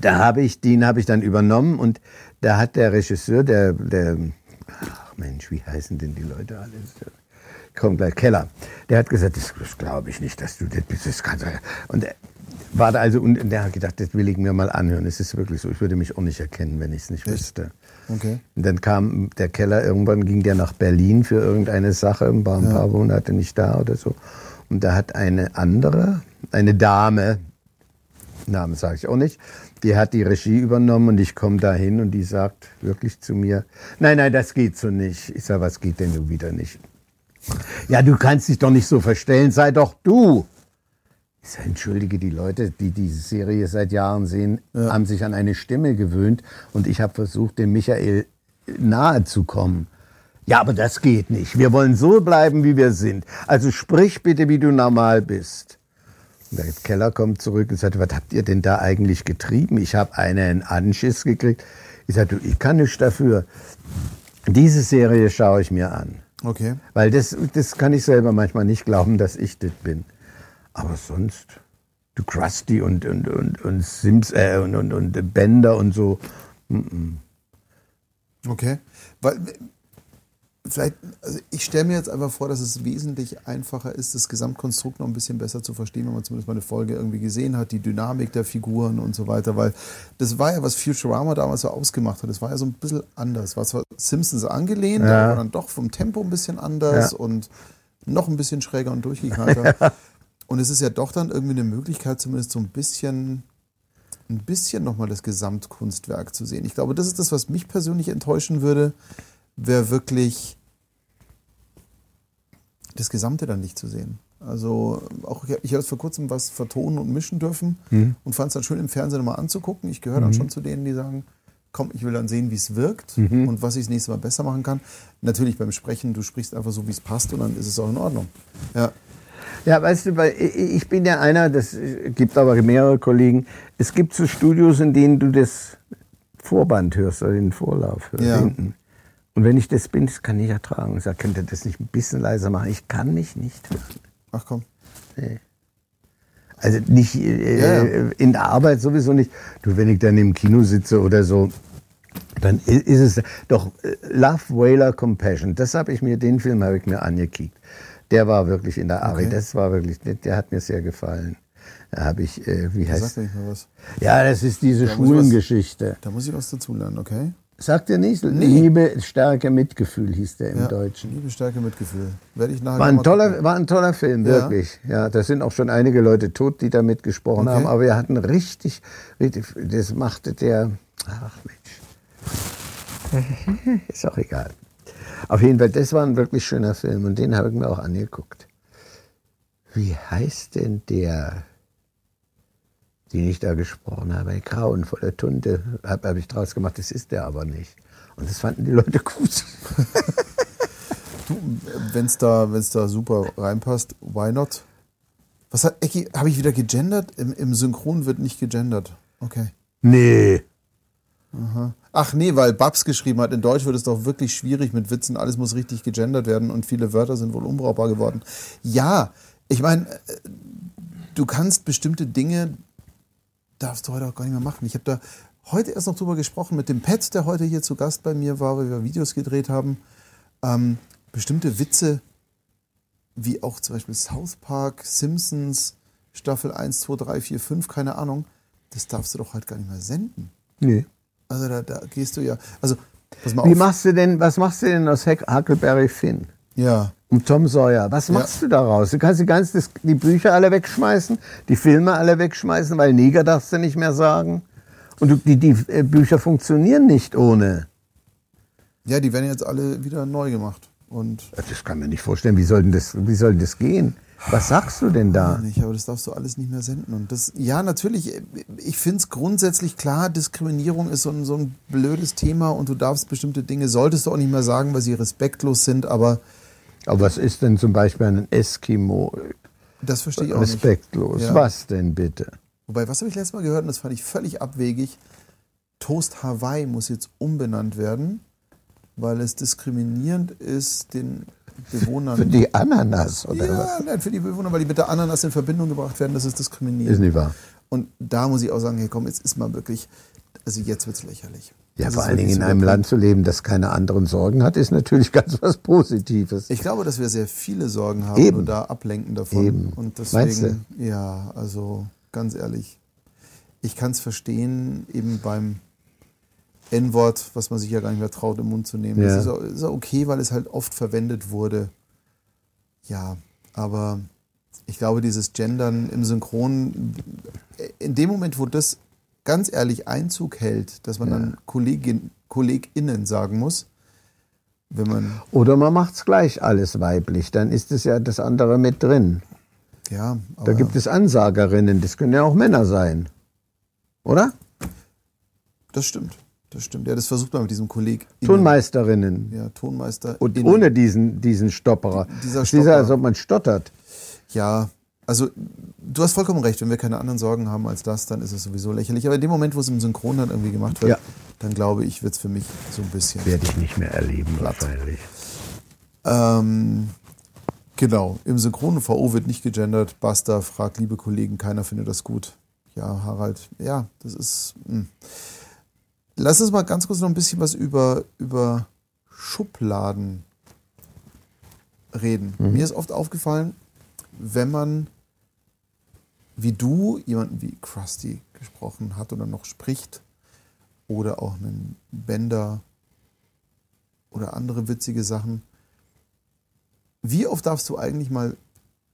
Da habe ich, den habe ich dann übernommen und da hat der Regisseur, der, der, ach Mensch, wie heißen denn die Leute alles? Kommt gleich, Keller. Der hat gesagt, das, das glaube ich nicht, dass du das bist. Das kannst und er war da also, und der hat gedacht, das will ich mir mal anhören. Es ist wirklich so, ich würde mich auch nicht erkennen, wenn ich es nicht wüsste. Okay. Und dann kam der Keller, irgendwann ging der nach Berlin für irgendeine Sache, war ein paar ja. Monate nicht da oder so. Und da hat eine andere, eine Dame, Namen sage ich auch nicht, die hat die Regie übernommen und ich komme da hin und die sagt wirklich zu mir, nein, nein, das geht so nicht. Ich sage, was geht denn nun wieder nicht? Ja, du kannst dich doch nicht so verstellen, sei doch du. Ich sage, entschuldige, die Leute, die diese Serie seit Jahren sehen, ja. haben sich an eine Stimme gewöhnt und ich habe versucht, dem Michael nahe zu kommen. Ja, aber das geht nicht. Wir wollen so bleiben, wie wir sind. Also sprich bitte, wie du normal bist. Der Keller kommt zurück und sagt, was habt ihr denn da eigentlich getrieben? Ich habe einen Anschiss gekriegt. Ich sagte, ich kann nichts dafür. Diese Serie schaue ich mir an. Okay. Weil das, das kann ich selber manchmal nicht glauben, dass ich das bin. Aber sonst, du Krusty und, und, und, und Sims äh, und, und, und Bender und so. Mm -mm. Okay. Weil vielleicht, also ich stelle mir jetzt einfach vor, dass es wesentlich einfacher ist, das Gesamtkonstrukt noch ein bisschen besser zu verstehen, wenn man zumindest mal eine Folge irgendwie gesehen hat, die Dynamik der Figuren und so weiter, weil das war ja, was Futurama damals so ausgemacht hat, das war ja so ein bisschen anders, war zwar Simpsons angelehnt, ja. aber dann doch vom Tempo ein bisschen anders ja. und noch ein bisschen schräger und durchgeknallter. und es ist ja doch dann irgendwie eine Möglichkeit, zumindest so ein bisschen ein bisschen nochmal das Gesamtkunstwerk zu sehen. Ich glaube, das ist das, was mich persönlich enttäuschen würde, wäre wirklich das Gesamte dann nicht zu sehen. Also auch ich, ich habe vor kurzem was vertonen und mischen dürfen mhm. und fand es dann schön im Fernsehen mal anzugucken. Ich gehöre dann mhm. schon zu denen, die sagen, komm, ich will dann sehen, wie es wirkt mhm. und was ich das nächste Mal besser machen kann. Natürlich beim Sprechen, du sprichst einfach so, wie es passt und dann ist es auch in Ordnung. Ja. Ja, weißt du, weil ich bin ja einer, das gibt aber mehrere Kollegen. Es gibt so Studios, in denen du das Vorband hörst oder den Vorlauf hörst. Ja. Hinten. Und wenn ich das bin, das kann ich ertragen. Ich sage, könnt ihr das nicht ein bisschen leiser machen? Ich kann mich nicht hören. Ach komm. Nee. Also nicht äh, ja, ja. in der Arbeit sowieso nicht. Du, wenn ich dann im Kino sitze oder so, dann ist es doch äh, Love Whaler Compassion. Das habe ich mir, den Film habe ich mir angekickt. Der war wirklich in der Ari. Okay. Das war wirklich, der hat mir sehr gefallen. Da habe ich, äh, wie heißt? Sag mal was. Ja, das ist diese da Schwulengeschichte. Da muss ich was dazu lernen, okay? Sagt ihr nicht? Nee. Liebe, Stärke, Mitgefühl hieß der im ja, Deutschen. Liebe, Stärke, Mitgefühl. Werde ich nachher war, ein toller, war ein toller Film, ja. wirklich. Ja, da sind auch schon einige Leute tot, die da mitgesprochen okay. haben. Aber wir hatten richtig, richtig, das machte der, ach Mensch. Ist auch egal. Auf jeden Fall, das war ein wirklich schöner Film und den habe ich mir auch angeguckt. Wie heißt denn der? Die ich da gesprochen habe, grauenvolle Tunte, habe hab ich draus gemacht, das ist der aber nicht. Und das fanden die Leute gut. Wenn es da, wenn's da super reinpasst, why not? Was hat Ecki, habe ich wieder gegendert? Im, Im Synchron wird nicht gegendert. Okay. Nee. Aha. Ach nee, weil Babs geschrieben hat, in Deutsch wird es doch wirklich schwierig mit Witzen, alles muss richtig gegendert werden und viele Wörter sind wohl unbrauchbar geworden. Ja, ich meine, äh, du kannst bestimmte Dinge darfst du heute auch gar nicht mehr machen. Ich habe da heute erst noch drüber gesprochen mit dem Pet, der heute hier zu Gast bei mir war, weil wir Videos gedreht haben. Ähm, bestimmte Witze, wie auch zum Beispiel South Park, Simpsons, Staffel 1, 2, 3, 4, 5, keine Ahnung, das darfst du doch halt gar nicht mehr senden. Nee. Also da, da gehst du ja. Also, pass mal Wie auf. machst du denn, was machst du denn aus Huckleberry Finn? Ja. Und Tom Sawyer. Was machst ja. du daraus? Du kannst die, ganz, die Bücher alle wegschmeißen, die Filme alle wegschmeißen, weil Neger darfst du nicht mehr sagen. Und du, die, die äh, Bücher funktionieren nicht ohne. Ja, die werden jetzt alle wieder neu gemacht. Und das kann man nicht vorstellen. Wie soll denn das, wie soll das gehen? Was sagst du denn da? Nicht, aber das darfst du alles nicht mehr senden. Und das, ja, natürlich, ich finde es grundsätzlich klar, Diskriminierung ist so ein, so ein blödes Thema und du darfst bestimmte Dinge, solltest du auch nicht mehr sagen, weil sie respektlos sind, aber aber was ist denn zum Beispiel ein Eskimo? Das verstehe ich auch Respektlos. nicht. Respektlos. Ja. Was denn bitte? Wobei, was habe ich letztes Mal gehört und das fand ich völlig abwegig? Toast Hawaii muss jetzt umbenannt werden, weil es diskriminierend ist den Bewohnern. Für die Ananas, oder ja, was? Nein, für die Bewohner, weil die mit der Ananas in Verbindung gebracht werden, das ist diskriminierend. Ist nicht wahr. Und da muss ich auch sagen, hey komm, jetzt ist mal wirklich, also jetzt wird es lächerlich. Ja, das vor allen Dingen in einem Land zu leben, das keine anderen Sorgen hat, ist natürlich ganz was Positives. Ich glaube, dass wir sehr viele Sorgen haben Eben. und da ablenken davon. Eben. Und deswegen, ja, also ganz ehrlich, ich kann es verstehen, eben beim N-Wort, was man sich ja gar nicht mehr traut, im Mund zu nehmen. Ja. Das ist auch okay, weil es halt oft verwendet wurde. Ja, aber ich glaube, dieses Gendern im Synchron, in dem Moment, wo das ganz ehrlich Einzug hält, dass man ja. dann Kollegin, KollegInnen sagen muss, wenn man. Oder man macht es gleich alles weiblich, dann ist es ja das andere mit drin. Ja. da gibt es Ansagerinnen, das können ja auch Männer sein. Oder? Das stimmt. Das stimmt. Ja, das versucht man mit diesem Kollegen. Tonmeisterinnen. Ja, Tonmeister. Und ohne diesen, diesen Stopperer. Dieser Stopper. Dieser, als ob man stottert. Ja, also du hast vollkommen recht, wenn wir keine anderen Sorgen haben als das, dann ist es sowieso lächerlich. Aber in dem Moment, wo es im Synchron dann irgendwie gemacht wird, ja. dann glaube ich, wird es für mich so ein bisschen. Werde ich nicht mehr erleben, wahrscheinlich. Ähm, genau, im Synchron VO wird nicht gegendert. Basta, fragt liebe Kollegen, keiner findet das gut. Ja, Harald, ja, das ist. Mh. Hm. Lass uns mal ganz kurz noch ein bisschen was über, über Schubladen reden. Mhm. Mir ist oft aufgefallen, wenn man wie du jemanden wie Krusty gesprochen hat oder noch spricht oder auch einen Bender oder andere witzige Sachen. Wie oft darfst du eigentlich mal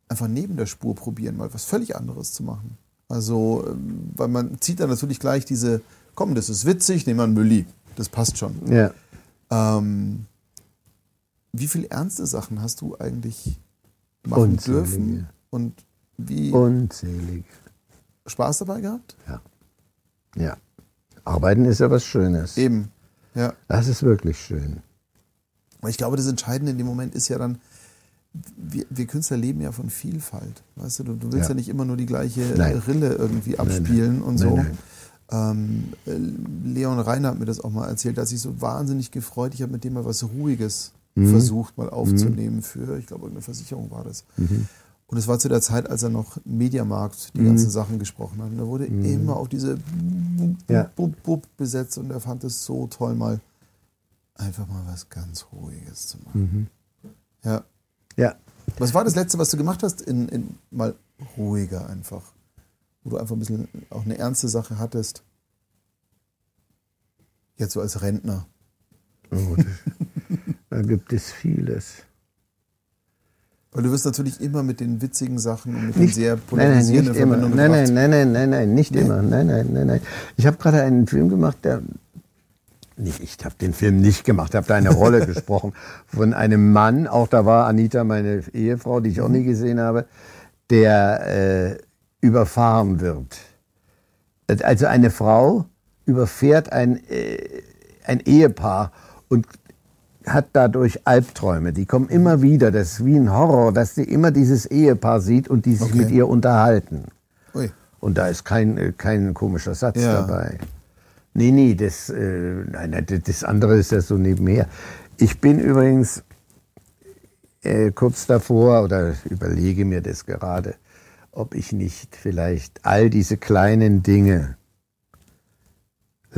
einfach neben der Spur probieren, mal was völlig anderes zu machen? Also, ähm, weil man zieht dann natürlich gleich diese, komm, das ist witzig, nehmen wir einen Mülli. Das passt schon. Ja. Ähm, wie viel ernste Sachen hast du eigentlich machen Unzählige. dürfen? Und wie Unzählig. Spaß dabei gehabt? Ja. Ja. Arbeiten ist ja was Schönes. Eben. Ja. Das ist wirklich schön. Ich glaube, das Entscheidende in dem Moment ist ja dann, wir, wir Künstler leben ja von Vielfalt. Weißt du, du, du willst ja. Ja. nicht immer nur die gleiche Nein. Rille irgendwie abspielen und so. Nein, Ähm, äh, Leon Reiner hat mir das auch mal erzählt, dass sich so wahnsinnig gefreut. Ich habe mit dem mal was Ruhiges Mhm. versucht, mal aufzunehmen für, ich glaube, irgendeine Versicherung war das. Mhm. Und es war zu der Zeit, als er noch Mediamarkt die ganzen Sachen gesprochen hat. Und da wurde immer auf diese Mhm. Ja. Bub, Bub besetzt und er fand es so toll, mal einfach mal was ganz Ruhiges zu machen. Mhm. Ja. Ja. Was war das Letzte, was du gemacht hast? In, in mal ruhiger einfach. Wo du einfach ein bisschen auch eine ernste Sache hattest. Jetzt so als Rentner. Oh, da gibt es vieles. Weil du wirst natürlich immer mit den witzigen Sachen und mit Nicht- den sehr Nein, nein, polarisierenden nicht immer. Nein, nein, nein, nein, nein, nein, nicht Nee? immer. Nein, nein, nein, nein. Ich habe gerade einen Film gemacht, der. Nicht, ich habe den Film nicht gemacht, habe da eine Rolle gesprochen von einem Mann, auch da war Anita meine Ehefrau, die ich auch nie gesehen habe, der äh, überfahren wird. Also eine Frau überfährt ein, äh, ein Ehepaar und hat dadurch Albträume. Die kommen immer wieder. Das ist wie ein Horror, dass sie immer dieses Ehepaar sieht und die sich Okay. mit ihr unterhalten. Ui. Und da ist kein, äh, kein komischer Satz Ja. dabei. Nee, nee, das, äh, nein, das andere ist ja so nebenher. Ich bin übrigens äh, kurz davor oder überlege mir das gerade, ob ich nicht vielleicht all diese kleinen Dinge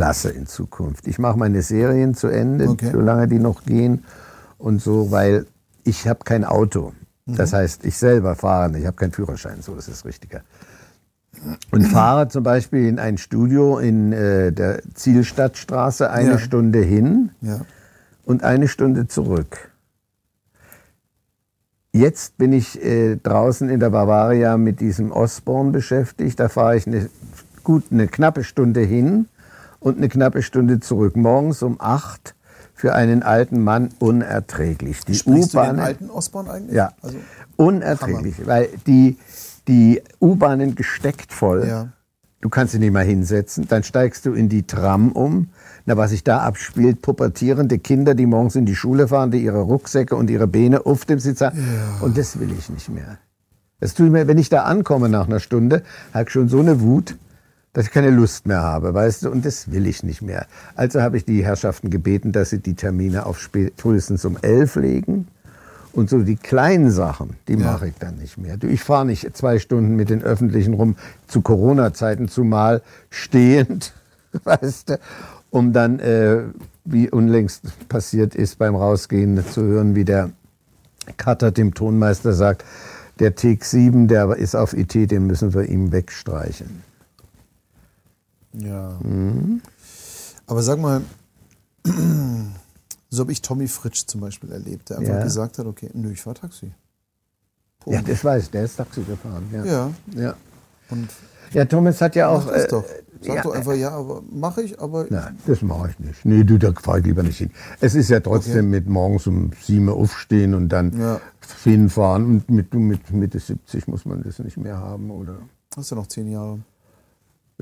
lasse in Zukunft. Ich mache meine Serien zu Ende, Okay. solange die noch gehen und so, weil ich habe kein Auto. Das heißt, ich selber fahre, nicht. ich habe keinen Führerschein, so ist es richtiger. Und fahre zum Beispiel in ein Studio in äh, der Zielstadtstraße eine Ja. Stunde hin Ja. und eine Stunde zurück. Jetzt bin ich äh, draußen in der Bavaria mit diesem Osborne beschäftigt. Da fahre ich eine, gut eine knappe Stunde hin und eine knappe Stunde zurück. Morgens um acht für einen alten Mann unerträglich. Die U-Bahn alten Osborn eigentlich? ja, Also, unerträglich, weil die, die U-Bahnen gesteckt voll. Ja. Du kannst dich nicht mal hinsetzen, dann steigst du in die Tram um. Na, was sich da abspielt, pubertierende Kinder, die morgens in die Schule fahren, die ihre Rucksäcke und ihre Beine auf dem Sitz haben. Und das will ich nicht mehr. Das tut mir, wenn ich da ankomme nach einer Stunde, habe ich schon so eine Wut, dass ich keine Lust mehr habe, weißt du, und das will ich nicht mehr. Also habe ich die Herrschaften gebeten, dass sie die Termine auf frühestens um elf legen. Und so die kleinen Sachen, die Ja. mache ich dann nicht mehr. Du, Ich fahre nicht zwei Stunden mit den Öffentlichen rum, zu Corona-Zeiten zumal stehend, weißt du, um dann, äh, wie unlängst passiert ist beim Rausgehen, zu hören, wie der Cutter dem Tonmeister sagt, der Take 7, der ist auf IT, den müssen wir ihm wegstreichen. Ja. Mhm. Aber sag mal, so habe ich Tommy Fritsch zum Beispiel erlebt, der einfach Ja. gesagt hat, okay, nö, ich fahr Taxi. Punkt. Ja, das weiß ich, der ist Taxi gefahren. Ja. Ja. Ja, Und ja Thomas hat ja auch. mach das äh, doch. Sag ja, doch einfach, ja, aber mache ich, aber Nein, das mache ich nicht. Nee, du, da fahre ich lieber nicht hin. Es ist ja trotzdem Okay. mit morgens um sieben Uhr aufstehen und dann Ja. hinfahren. Und mit, mit Mitte 70 muss man das nicht mehr haben, oder? hast ja noch zehn Jahre.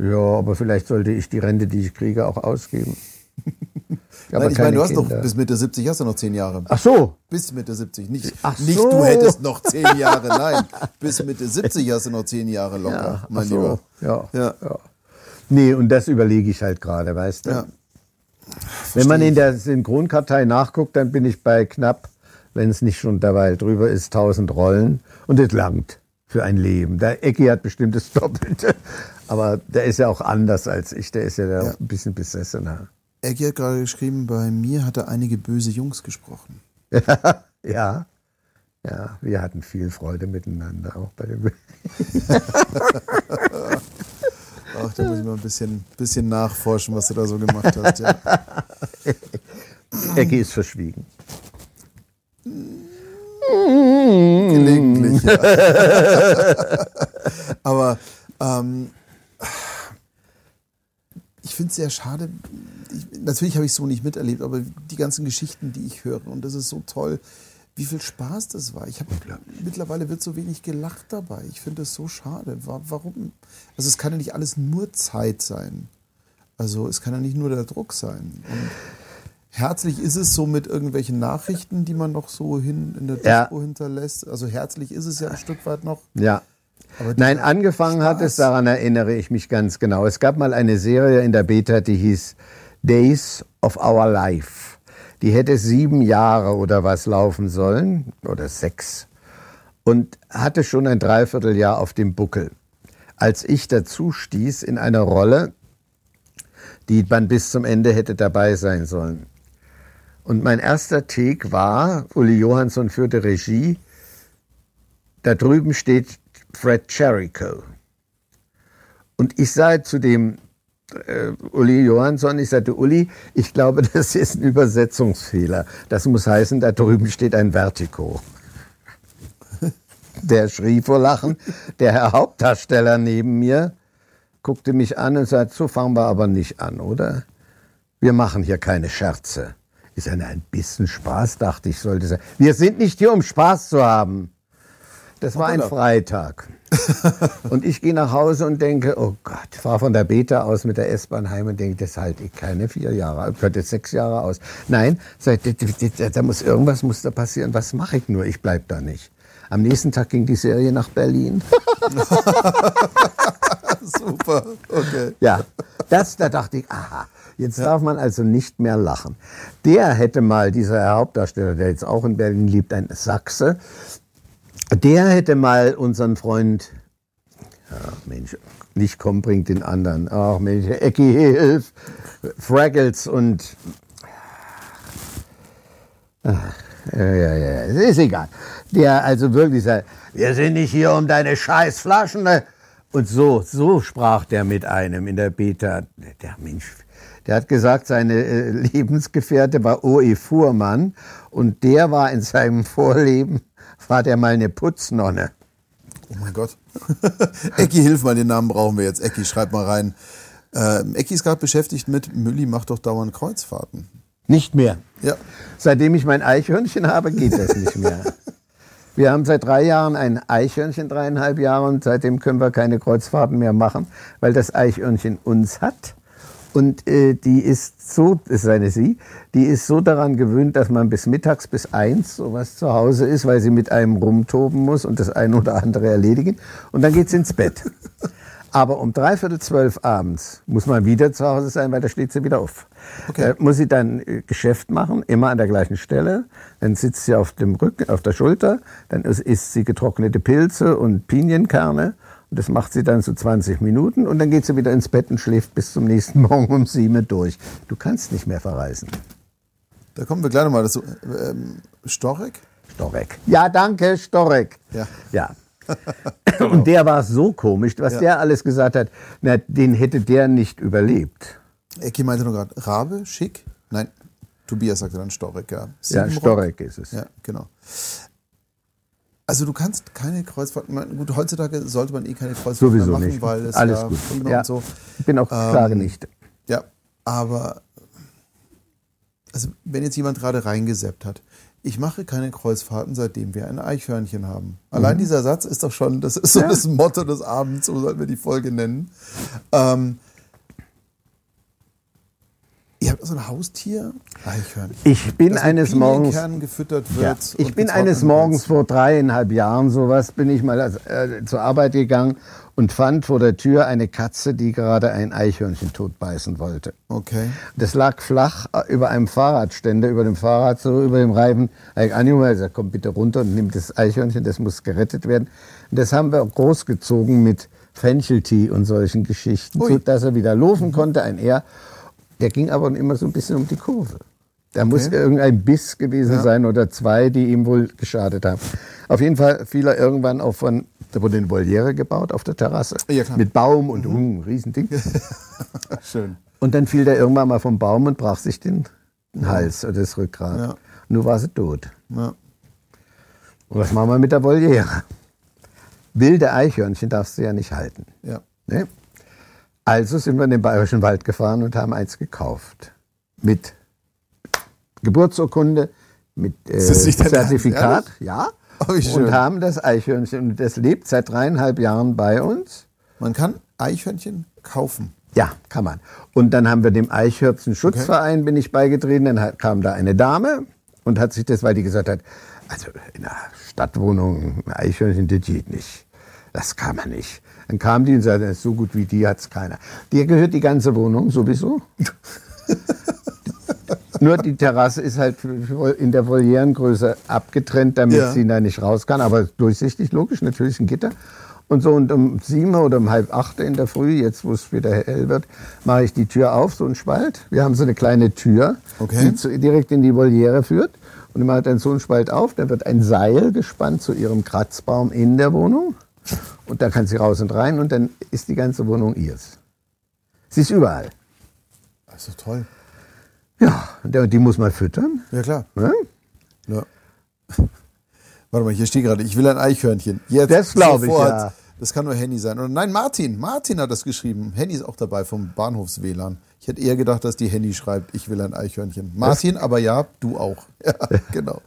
Ja, aber vielleicht sollte ich die Rente, die ich kriege, auch ausgeben. Aber Nein, ich meine, du hast noch Kinder. bis Mitte 70 hast du noch zehn Jahre. Ach so, Bis Mitte 70. Nicht, Ach nicht so. du hättest noch zehn Jahre, nein. Bis Mitte 70 hast du noch zehn Jahre locker, ja, mein so. Lieber. Ja, Ja. ja. Nee, und das überlege ich halt gerade, weißt du? Ja. Wenn man in der Synchronkartei nachguckt, dann bin ich bei knapp, wenn es nicht schon dabei drüber ist, 1000 Rollen. Und das langt für ein Leben. Der Ecki hat bestimmt das Doppelte. Aber der ist ja auch anders als ich. Der ist ja, Ja. auch ein bisschen besessener. Ecki hat gerade geschrieben, bei mir hat er einige böse Jungs gesprochen. Ja. Ja, wir hatten viel Freude miteinander, auch bei dem. Ach, da muss ich mal ein bisschen, bisschen nachforschen, was du da so gemacht hast. Ja. Ecki ist verschwiegen. Gelegentlich, ja. Aber Ähm, ich finde es sehr schade. Ich, natürlich habe ich so nicht miterlebt, aber die ganzen Geschichten, die ich höre, und das ist so toll, wie viel Spaß das war. Ich habe mittlerweile wird so wenig gelacht dabei. Ich finde das so schade. Warum? Also es kann ja nicht alles nur Zeit sein. Also es kann ja nicht nur der Druck sein. Und herzlich ist es so mit irgendwelchen Nachrichten, die man noch so hin in der Disco ja. hinterlässt. Also herzlich ist es ja ein Stück weit noch. Ja. Nein, angefangen Spaß. hat es, daran erinnere ich mich ganz genau. Es gab mal eine Serie in der Beta, die hieß Days of Our Life. Die hätte sieben Jahre oder was laufen sollen, oder sechs, und hatte schon ein Dreivierteljahr auf dem Buckel. Als ich dazu stieß in einer Rolle, die man bis zum Ende hätte dabei sein sollen. Und mein erster Take war, Uli Johansson führte Regie, da drüben steht Fred Jericho. Und ich sage zu dem äh, Uli Johansson, ich sagte, Uli, ich glaube, das ist ein Übersetzungsfehler. Das muss heißen, da drüben steht ein Vertigo. Der schrie vor Lachen. Der Herr Hauptdarsteller neben mir guckte mich an und sagte, so fangen wir aber nicht an, oder? Wir machen hier keine Scherze. Ist eine ein bisschen Spaß, dachte ich, sollte sein. Wir sind nicht hier, um Spaß zu haben. Das war ein Freitag. und ich gehe nach Hause und denke, oh Gott, fahre von der Beta aus mit der S-Bahn heim und denke, das halte ich keine vier Jahre, könnte sechs Jahre aus. Nein, da muss irgendwas muss da passieren. Was mache ich nur? Ich bleibe da nicht. Am nächsten Tag ging die Serie nach Berlin. Super, okay. Ja, das, da dachte ich, aha, jetzt ja. darf man also nicht mehr lachen. Der hätte mal, dieser Herr Hauptdarsteller, der jetzt auch in Berlin lebt, ein Sachse, der hätte mal unseren Freund, ach Mensch, nicht komm, bringt den anderen, ach Mensch, Ecki Hilf, Fraggles und, ach, ja, ja, ja, ist egal. Der also wirklich sagt, wir sind nicht hier um deine Scheißflaschen. Ne? Und so, so sprach der mit einem in der Beta. Der Mensch, der hat gesagt, seine äh, Lebensgefährte war O.E. Fuhrmann und der war in seinem Vorleben war der mal eine Putznonne. Oh mein Gott. Ecki, hilf mal, den Namen brauchen wir jetzt. Ecki, schreib mal rein. Ähm, Ecki ist gerade beschäftigt mit Mülli macht doch dauernd Kreuzfahrten. Nicht mehr. Ja. Seitdem ich mein Eichhörnchen habe, geht das nicht mehr. Wir haben seit drei Jahren ein Eichhörnchen, dreieinhalb Jahre, und seitdem können wir keine Kreuzfahrten mehr machen, weil das Eichhörnchen uns hat. Und äh, die ist so, das ist eine sie, die ist so daran gewöhnt, dass man bis mittags bis eins sowas zu Hause ist, weil sie mit einem rumtoben muss und das eine oder andere erledigen. Und dann geht sie ins Bett. Aber um dreiviertel zwölf abends muss man wieder zu Hause sein, weil da steht sie wieder auf. Okay. Äh, muss sie dann äh, Geschäft machen, immer an der gleichen Stelle. Dann sitzt sie auf dem Rücken, auf der Schulter. Dann isst sie getrocknete Pilze und Pinienkerne. Und das macht sie dann so 20 Minuten und dann geht sie wieder ins Bett und schläft bis zum nächsten Morgen um sieben durch. Du kannst nicht mehr verreisen. Da kommen wir gleich nochmal dazu. Ähm, Storek? Storek. Ja, danke, Storek. Ja. ja. und der war so komisch, was ja. der alles gesagt hat, na, den hätte der nicht überlebt. Ecki meinte nur gerade, Rabe, schick? Nein, Tobias sagte dann Storek, ja. Ja, Storek ist es. Ja, genau. Also du kannst keine Kreuzfahrt, gut, heutzutage sollte man eh keine Kreuzfahrt Sowieso mehr machen, nicht. weil es Alles ja gut. Ja. so. Ich bin auch ähm, klage nicht. Ja, aber also wenn jetzt jemand gerade reingeseppt hat, ich mache keine Kreuzfahrten, seitdem wir ein Eichhörnchen haben. Allein mhm. dieser Satz ist doch schon, das ist so ja. das Motto des Abends, so sollten wir die Folge nennen. Ähm, Ihr habt so ein Haustier? Eichhörnchen. Ich bin das eines Morgens. gefüttert wird. Ja, ich bin eines Morgens vor dreieinhalb Jahren sowas bin ich mal äh, zur Arbeit gegangen und fand vor der Tür eine Katze, die gerade ein Eichhörnchen totbeißen wollte. Okay. Das lag flach äh, über einem Fahrradständer, über dem Fahrrad, so über dem Reifen. Ich angerufen, gesagt, komm bitte runter und nimm das Eichhörnchen, das muss gerettet werden. Und das haben wir großgezogen mit Fencheltee und solchen Geschichten, Ui. so dass er wieder laufen konnte, ein R. Der ging aber immer so ein bisschen um die Kurve. Da okay. muss irgendein Biss gewesen ja. sein oder zwei, die ihm wohl geschadet haben. Auf jeden Fall fiel er irgendwann auch von, da wurde eine Voliere gebaut auf der Terrasse. Ja, mit Baum und mhm. uh, Riesending. Schön. Und dann fiel der irgendwann mal vom Baum und brach sich den, Hals oder das Rückgrat. Ja. Nur war sie tot. Ja. Und was machen wir mit der Voliere? wilde Eichhörnchen darfst du ja nicht halten. Ja. Ne? Also sind wir in den Bayerischen Wald gefahren und haben eins gekauft. Mit Geburtsurkunde, mit äh, Zertifikat, Ernst, ja. Oh, und haben das Eichhörnchen. Und das lebt seit dreieinhalb Jahren bei uns. Man kann Eichhörnchen kaufen. Ja, kann man. Und dann haben wir dem Eichhörnchen-Schutzverein, bin ich beigetreten. Dann hat- kam da eine Dame und hat sich das, weil die gesagt hat, also in einer Stadtwohnung ein Eichhörnchen, das geht nicht. Das kann man nicht. Dann kam die und sagte, so gut wie die hat's keiner. Dir gehört die ganze Wohnung sowieso. Nur die Terrasse ist halt in der Volierengröße abgetrennt, damit Ja. sie da nicht raus kann. Aber durchsichtig, logisch, natürlich ein Gitter. Und so und um sieben oder um halb acht in der Früh, jetzt wo es wieder hell wird, mache ich die Tür auf, so ein Spalt. Wir haben so eine kleine Tür, Okay. die direkt in die Voliere führt. Und ich mache dann so einen Spalt auf, dann wird ein Seil gespannt zu ihrem Kratzbaum in der Wohnung. Und da kann sie raus und rein und dann ist die ganze Wohnung ihrs. Sie ist überall. Also toll. Ja, und die muss man füttern. Ja, klar. Ne? Ja. Warte mal, hier steht gerade, ich will ein Eichhörnchen. Jetzt Das glaub ich, ja. Das kann nur Henny sein. Oder nein, Martin. Martin hat das geschrieben. Henny ist auch dabei vom Bahnhofs-WLAN. Ich hätte eher gedacht, dass die Henny schreibt, ich will ein Eichhörnchen. Martin, aber ja, du auch. Ja, genau.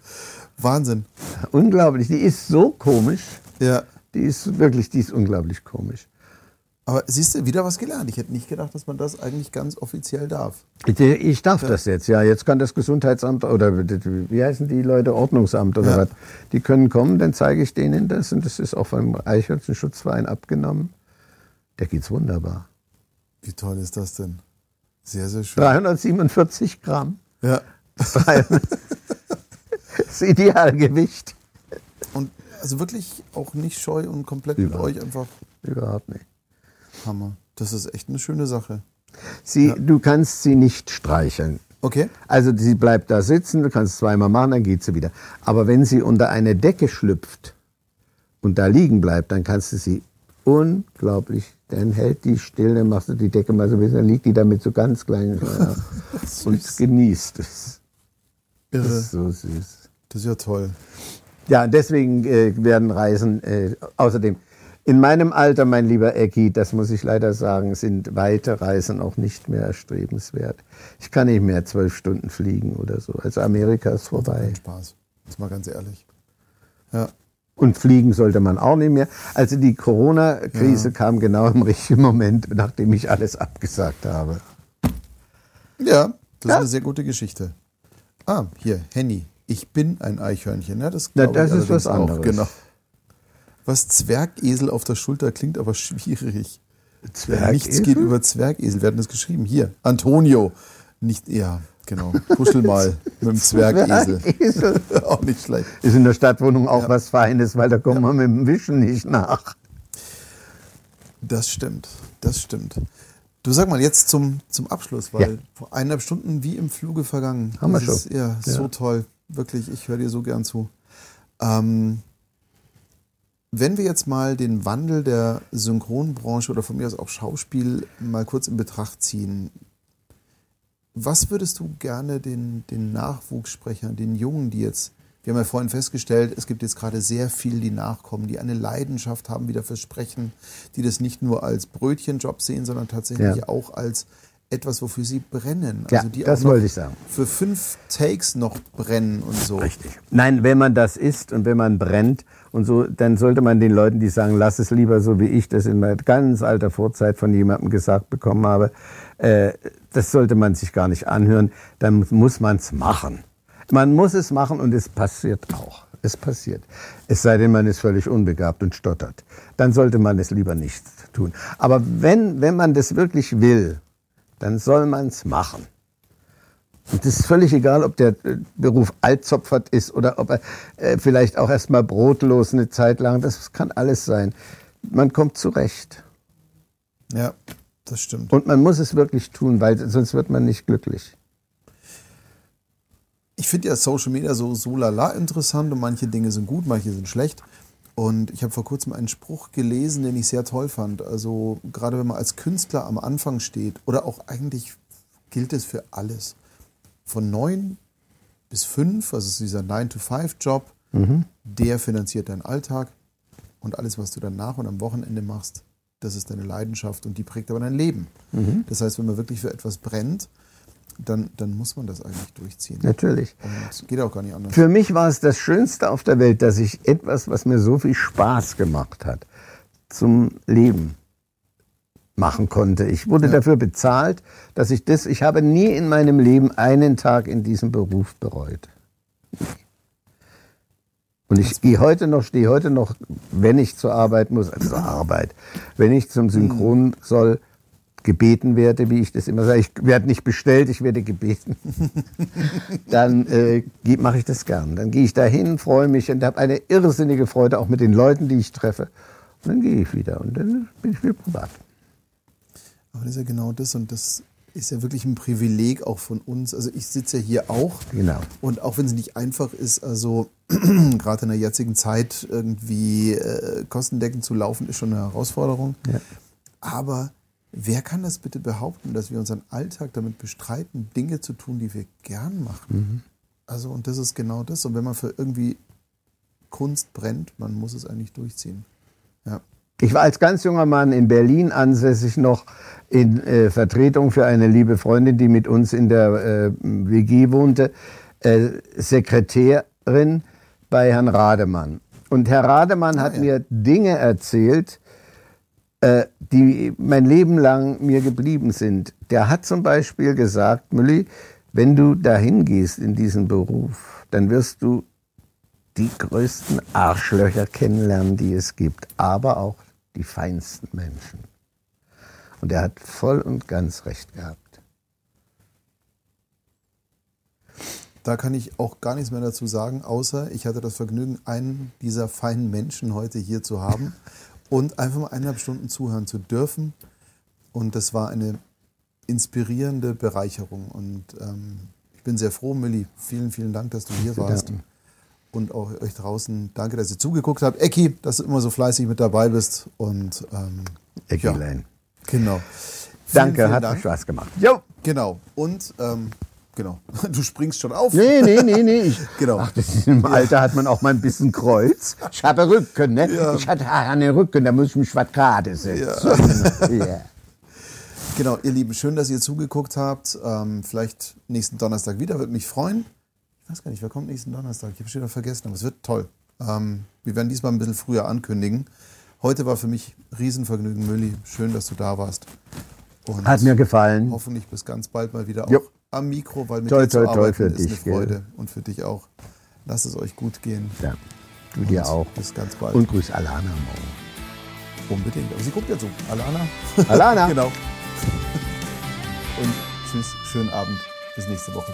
Wahnsinn. Unglaublich. Die ist so komisch. Ja. Die ist wirklich, die ist unglaublich komisch. Aber siehst du, wieder was gelernt. Ich hätte nicht gedacht, dass man das eigentlich ganz offiziell darf. Ich, darf das jetzt, ja. Jetzt kann das Gesundheitsamt oder wie heißen die Leute, Ordnungsamt oder Ja. was, die können kommen, dann zeige ich denen das und das ist auch vom Eichhörnchenschutzverein abgenommen. Der geht's wunderbar. Wie toll ist das denn? Sehr, sehr schön. 347 Gramm. Ja. Das Idealgewicht. Also wirklich auch nicht scheu und komplett mit Überhaupt. euch einfach Überhaupt nicht. Hammer. Das ist echt eine schöne Sache. Sie, Du kannst sie nicht streicheln. Okay. Also sie bleibt da sitzen, du kannst es zweimal machen, dann geht sie wieder. Aber wenn sie unter eine Decke schlüpft und da liegen bleibt, dann kannst du sie unglaublich, dann hält die still, dann machst du die Decke mal so ein bisschen, dann liegt die da mit so ganz kleinen ja, und genießt es. Das Irre. ist so süß. Das ist ja toll. Ja, deswegen äh, werden Reisen äh, außerdem in meinem Alter, mein lieber Ecki, das muss ich leider sagen, sind weite Reisen auch nicht mehr erstrebenswert. Ich kann nicht mehr zwölf Stunden fliegen oder so. Also Amerika ist vorbei. Spaß. Ist mal ganz ehrlich. Ja. Und fliegen sollte man auch nicht mehr. Also die Corona-Krise kam genau im richtigen Moment, nachdem ich alles abgesagt habe. Ja, das Ja. ist eine sehr gute Geschichte. Ah, hier, Henny. Ich bin ein Eichhörnchen. Ja, das Na, das ist was anderes. Genau. Was Zwergesel auf der Schulter klingt aber schwierig. Zwergesel? Nichts geht über Zwergesel. Wir hatten das geschrieben. Hier, Antonio. Nicht, ja, genau. Kuschel mal mit dem Zwergesel. Zwergesel. auch nicht schlecht. Ist in der Stadtwohnung auch Ja. was Feines, weil da kommt man mit dem Wischen nicht nach. Das stimmt, das stimmt. Du sag mal jetzt zum, zum Abschluss, weil Ja. vor eineinhalb Stunden wie im Fluge vergangen. Haben wir Das schon. Ist, ja, so Ja. toll. Wirklich, ich höre dir so gern zu. Ähm, wenn wir jetzt mal den Wandel der Synchronbranche oder von mir aus auch Schauspiel mal kurz in Betracht ziehen, was würdest du gerne den, den Nachwuchssprechern, den Jungen, die jetzt, wir haben ja vorhin festgestellt, es gibt jetzt gerade sehr viel, die nachkommen, die eine Leidenschaft haben wieder fürs Sprechen, die das nicht nur als Brötchenjob sehen, sondern tatsächlich Ja. auch als etwas, wofür sie brennen. Ja, Also die das wollte ich sagen. für fünf Takes noch brennen und so. Richtig. Nein, wenn man das isst und wenn man brennt und so, dann sollte man den Leuten, die sagen, lass es lieber so, wie ich das in meiner ganz alter Vorzeit von jemandem gesagt bekommen habe, äh, das sollte man sich gar nicht anhören. Dann muss man es machen. Man muss es machen und es passiert auch. Es passiert. Es sei denn, man ist völlig unbegabt und stottert. Dann sollte man es lieber nicht tun. Aber wenn, wenn man das wirklich will, dann soll man es machen. Und es ist völlig egal, ob der äh, Beruf Altzopfert ist oder ob er äh, vielleicht auch erstmal brotlos eine Zeit lang. Das kann alles sein. Man kommt zurecht. Ja, das stimmt. Und man muss es wirklich tun, weil sonst wird man nicht glücklich. Ich finde ja Social Media so, so lala interessant und manche Dinge sind gut, manche sind schlecht. Und ich habe vor kurzem einen Spruch gelesen, den ich sehr toll fand. Also gerade wenn man als Künstler am Anfang steht oder auch eigentlich gilt es für alles. Von neun bis fünf, also dieser 9-to-5-Job, der finanziert deinen Alltag. Und alles, was du danach und am Wochenende machst, das ist deine Leidenschaft und die prägt aber dein Leben. Mhm. Das heißt, wenn man wirklich für etwas brennt, dann, dann muss man das eigentlich durchziehen. Natürlich. Und geht auch gar nicht anders. Für mich war es das Schönste auf der Welt, dass ich etwas, was mir so viel Spaß gemacht hat, zum Leben machen konnte. Ich wurde ja. dafür bezahlt, dass ich das, ich habe nie in meinem Leben einen Tag in diesem Beruf bereut. Und ich gehe heute noch, stehe heute noch, wenn ich zur Arbeit muss, also zur Arbeit, wenn ich zum Synchron soll, gebeten werde, wie ich das immer sage, ich werde nicht bestellt, ich werde gebeten, dann äh, mache ich das gern. Dann gehe ich dahin, freue mich und habe eine irrsinnige Freude auch mit den Leuten, die ich treffe. Und dann gehe ich wieder und dann bin ich wieder privat. Aber das ist ja genau das und das ist ja wirklich ein Privileg auch von uns. Also ich sitze ja hier auch. Genau. Und auch wenn es nicht einfach ist, also gerade in der jetzigen Zeit irgendwie äh, kostendeckend zu laufen, ist schon eine Herausforderung. Ja. Aber wer kann das bitte behaupten, dass wir unseren Alltag damit bestreiten, Dinge zu tun, die wir gern machen? Mhm. Also und das ist genau das. Und wenn man für irgendwie Kunst brennt, man muss es eigentlich durchziehen. Ja. Ich war als ganz junger Mann in Berlin ansässig noch in äh, Vertretung für eine liebe Freundin, die mit uns in der äh, WG wohnte, äh, Sekretärin bei Herrn Rademann. Und Herr Rademann ah, hat ja. mir Dinge erzählt, äh, die mein Leben lang mir geblieben sind. Der hat zum Beispiel gesagt, Mülli, wenn du dahin gehst in diesen Beruf, dann wirst du die größten Arschlöcher kennenlernen, die es gibt, aber auch die feinsten Menschen. Und er hat voll und ganz recht gehabt. Da kann ich auch gar nichts mehr dazu sagen, außer ich hatte das Vergnügen, einen dieser feinen Menschen heute hier zu haben und einfach mal eineinhalb Stunden zuhören zu dürfen. Und das war eine inspirierende Bereicherung. Und ähm, ich bin sehr froh, Milli. Vielen, vielen Dank, dass du hier warst. Danken und auch euch draußen danke, dass ihr zugeguckt habt. Ecki, dass du immer so fleißig mit dabei bist. Und ähm, Ecki ja, Lane. Genau. Danke, vielen hat Dank. Spaß gemacht. Jo. Genau. Und ähm, genau, du springst schon auf. Nee, nee, nee, nee. Ich, genau. Ach, ist, Im Alter hat man auch mal ein bisschen Kreuz. Ich habe Rücken, ne? Ja. Ich hatte einen Rücken, da muss ich mich was gerade setzen. Ja. yeah. Genau, ihr Lieben, schön, dass ihr zugeguckt habt. Ähm, vielleicht nächsten Donnerstag wieder, würde mich freuen weiß gar nicht, wer kommt nächsten Donnerstag? Ich habe schon wieder vergessen, aber es wird toll. Ähm, wir werden diesmal ein bisschen früher ankündigen. Heute war für mich Riesenvergnügen, Mülli. Schön, dass du da warst. Und Hat mir gefallen. Hoffentlich bis ganz bald mal wieder auch jo. Am Mikro, weil mit toll, dir toll, zu arbeiten toll ist dich, eine Freude. Gell? Und für dich auch. Lass es euch gut gehen. Ja, du und dir auch. Bis ganz bald. Und grüß Alana morgen. Unbedingt. Aber sie guckt ja so. Alana. Alana. genau. Und tschüss, schönen Abend. Bis nächste Woche.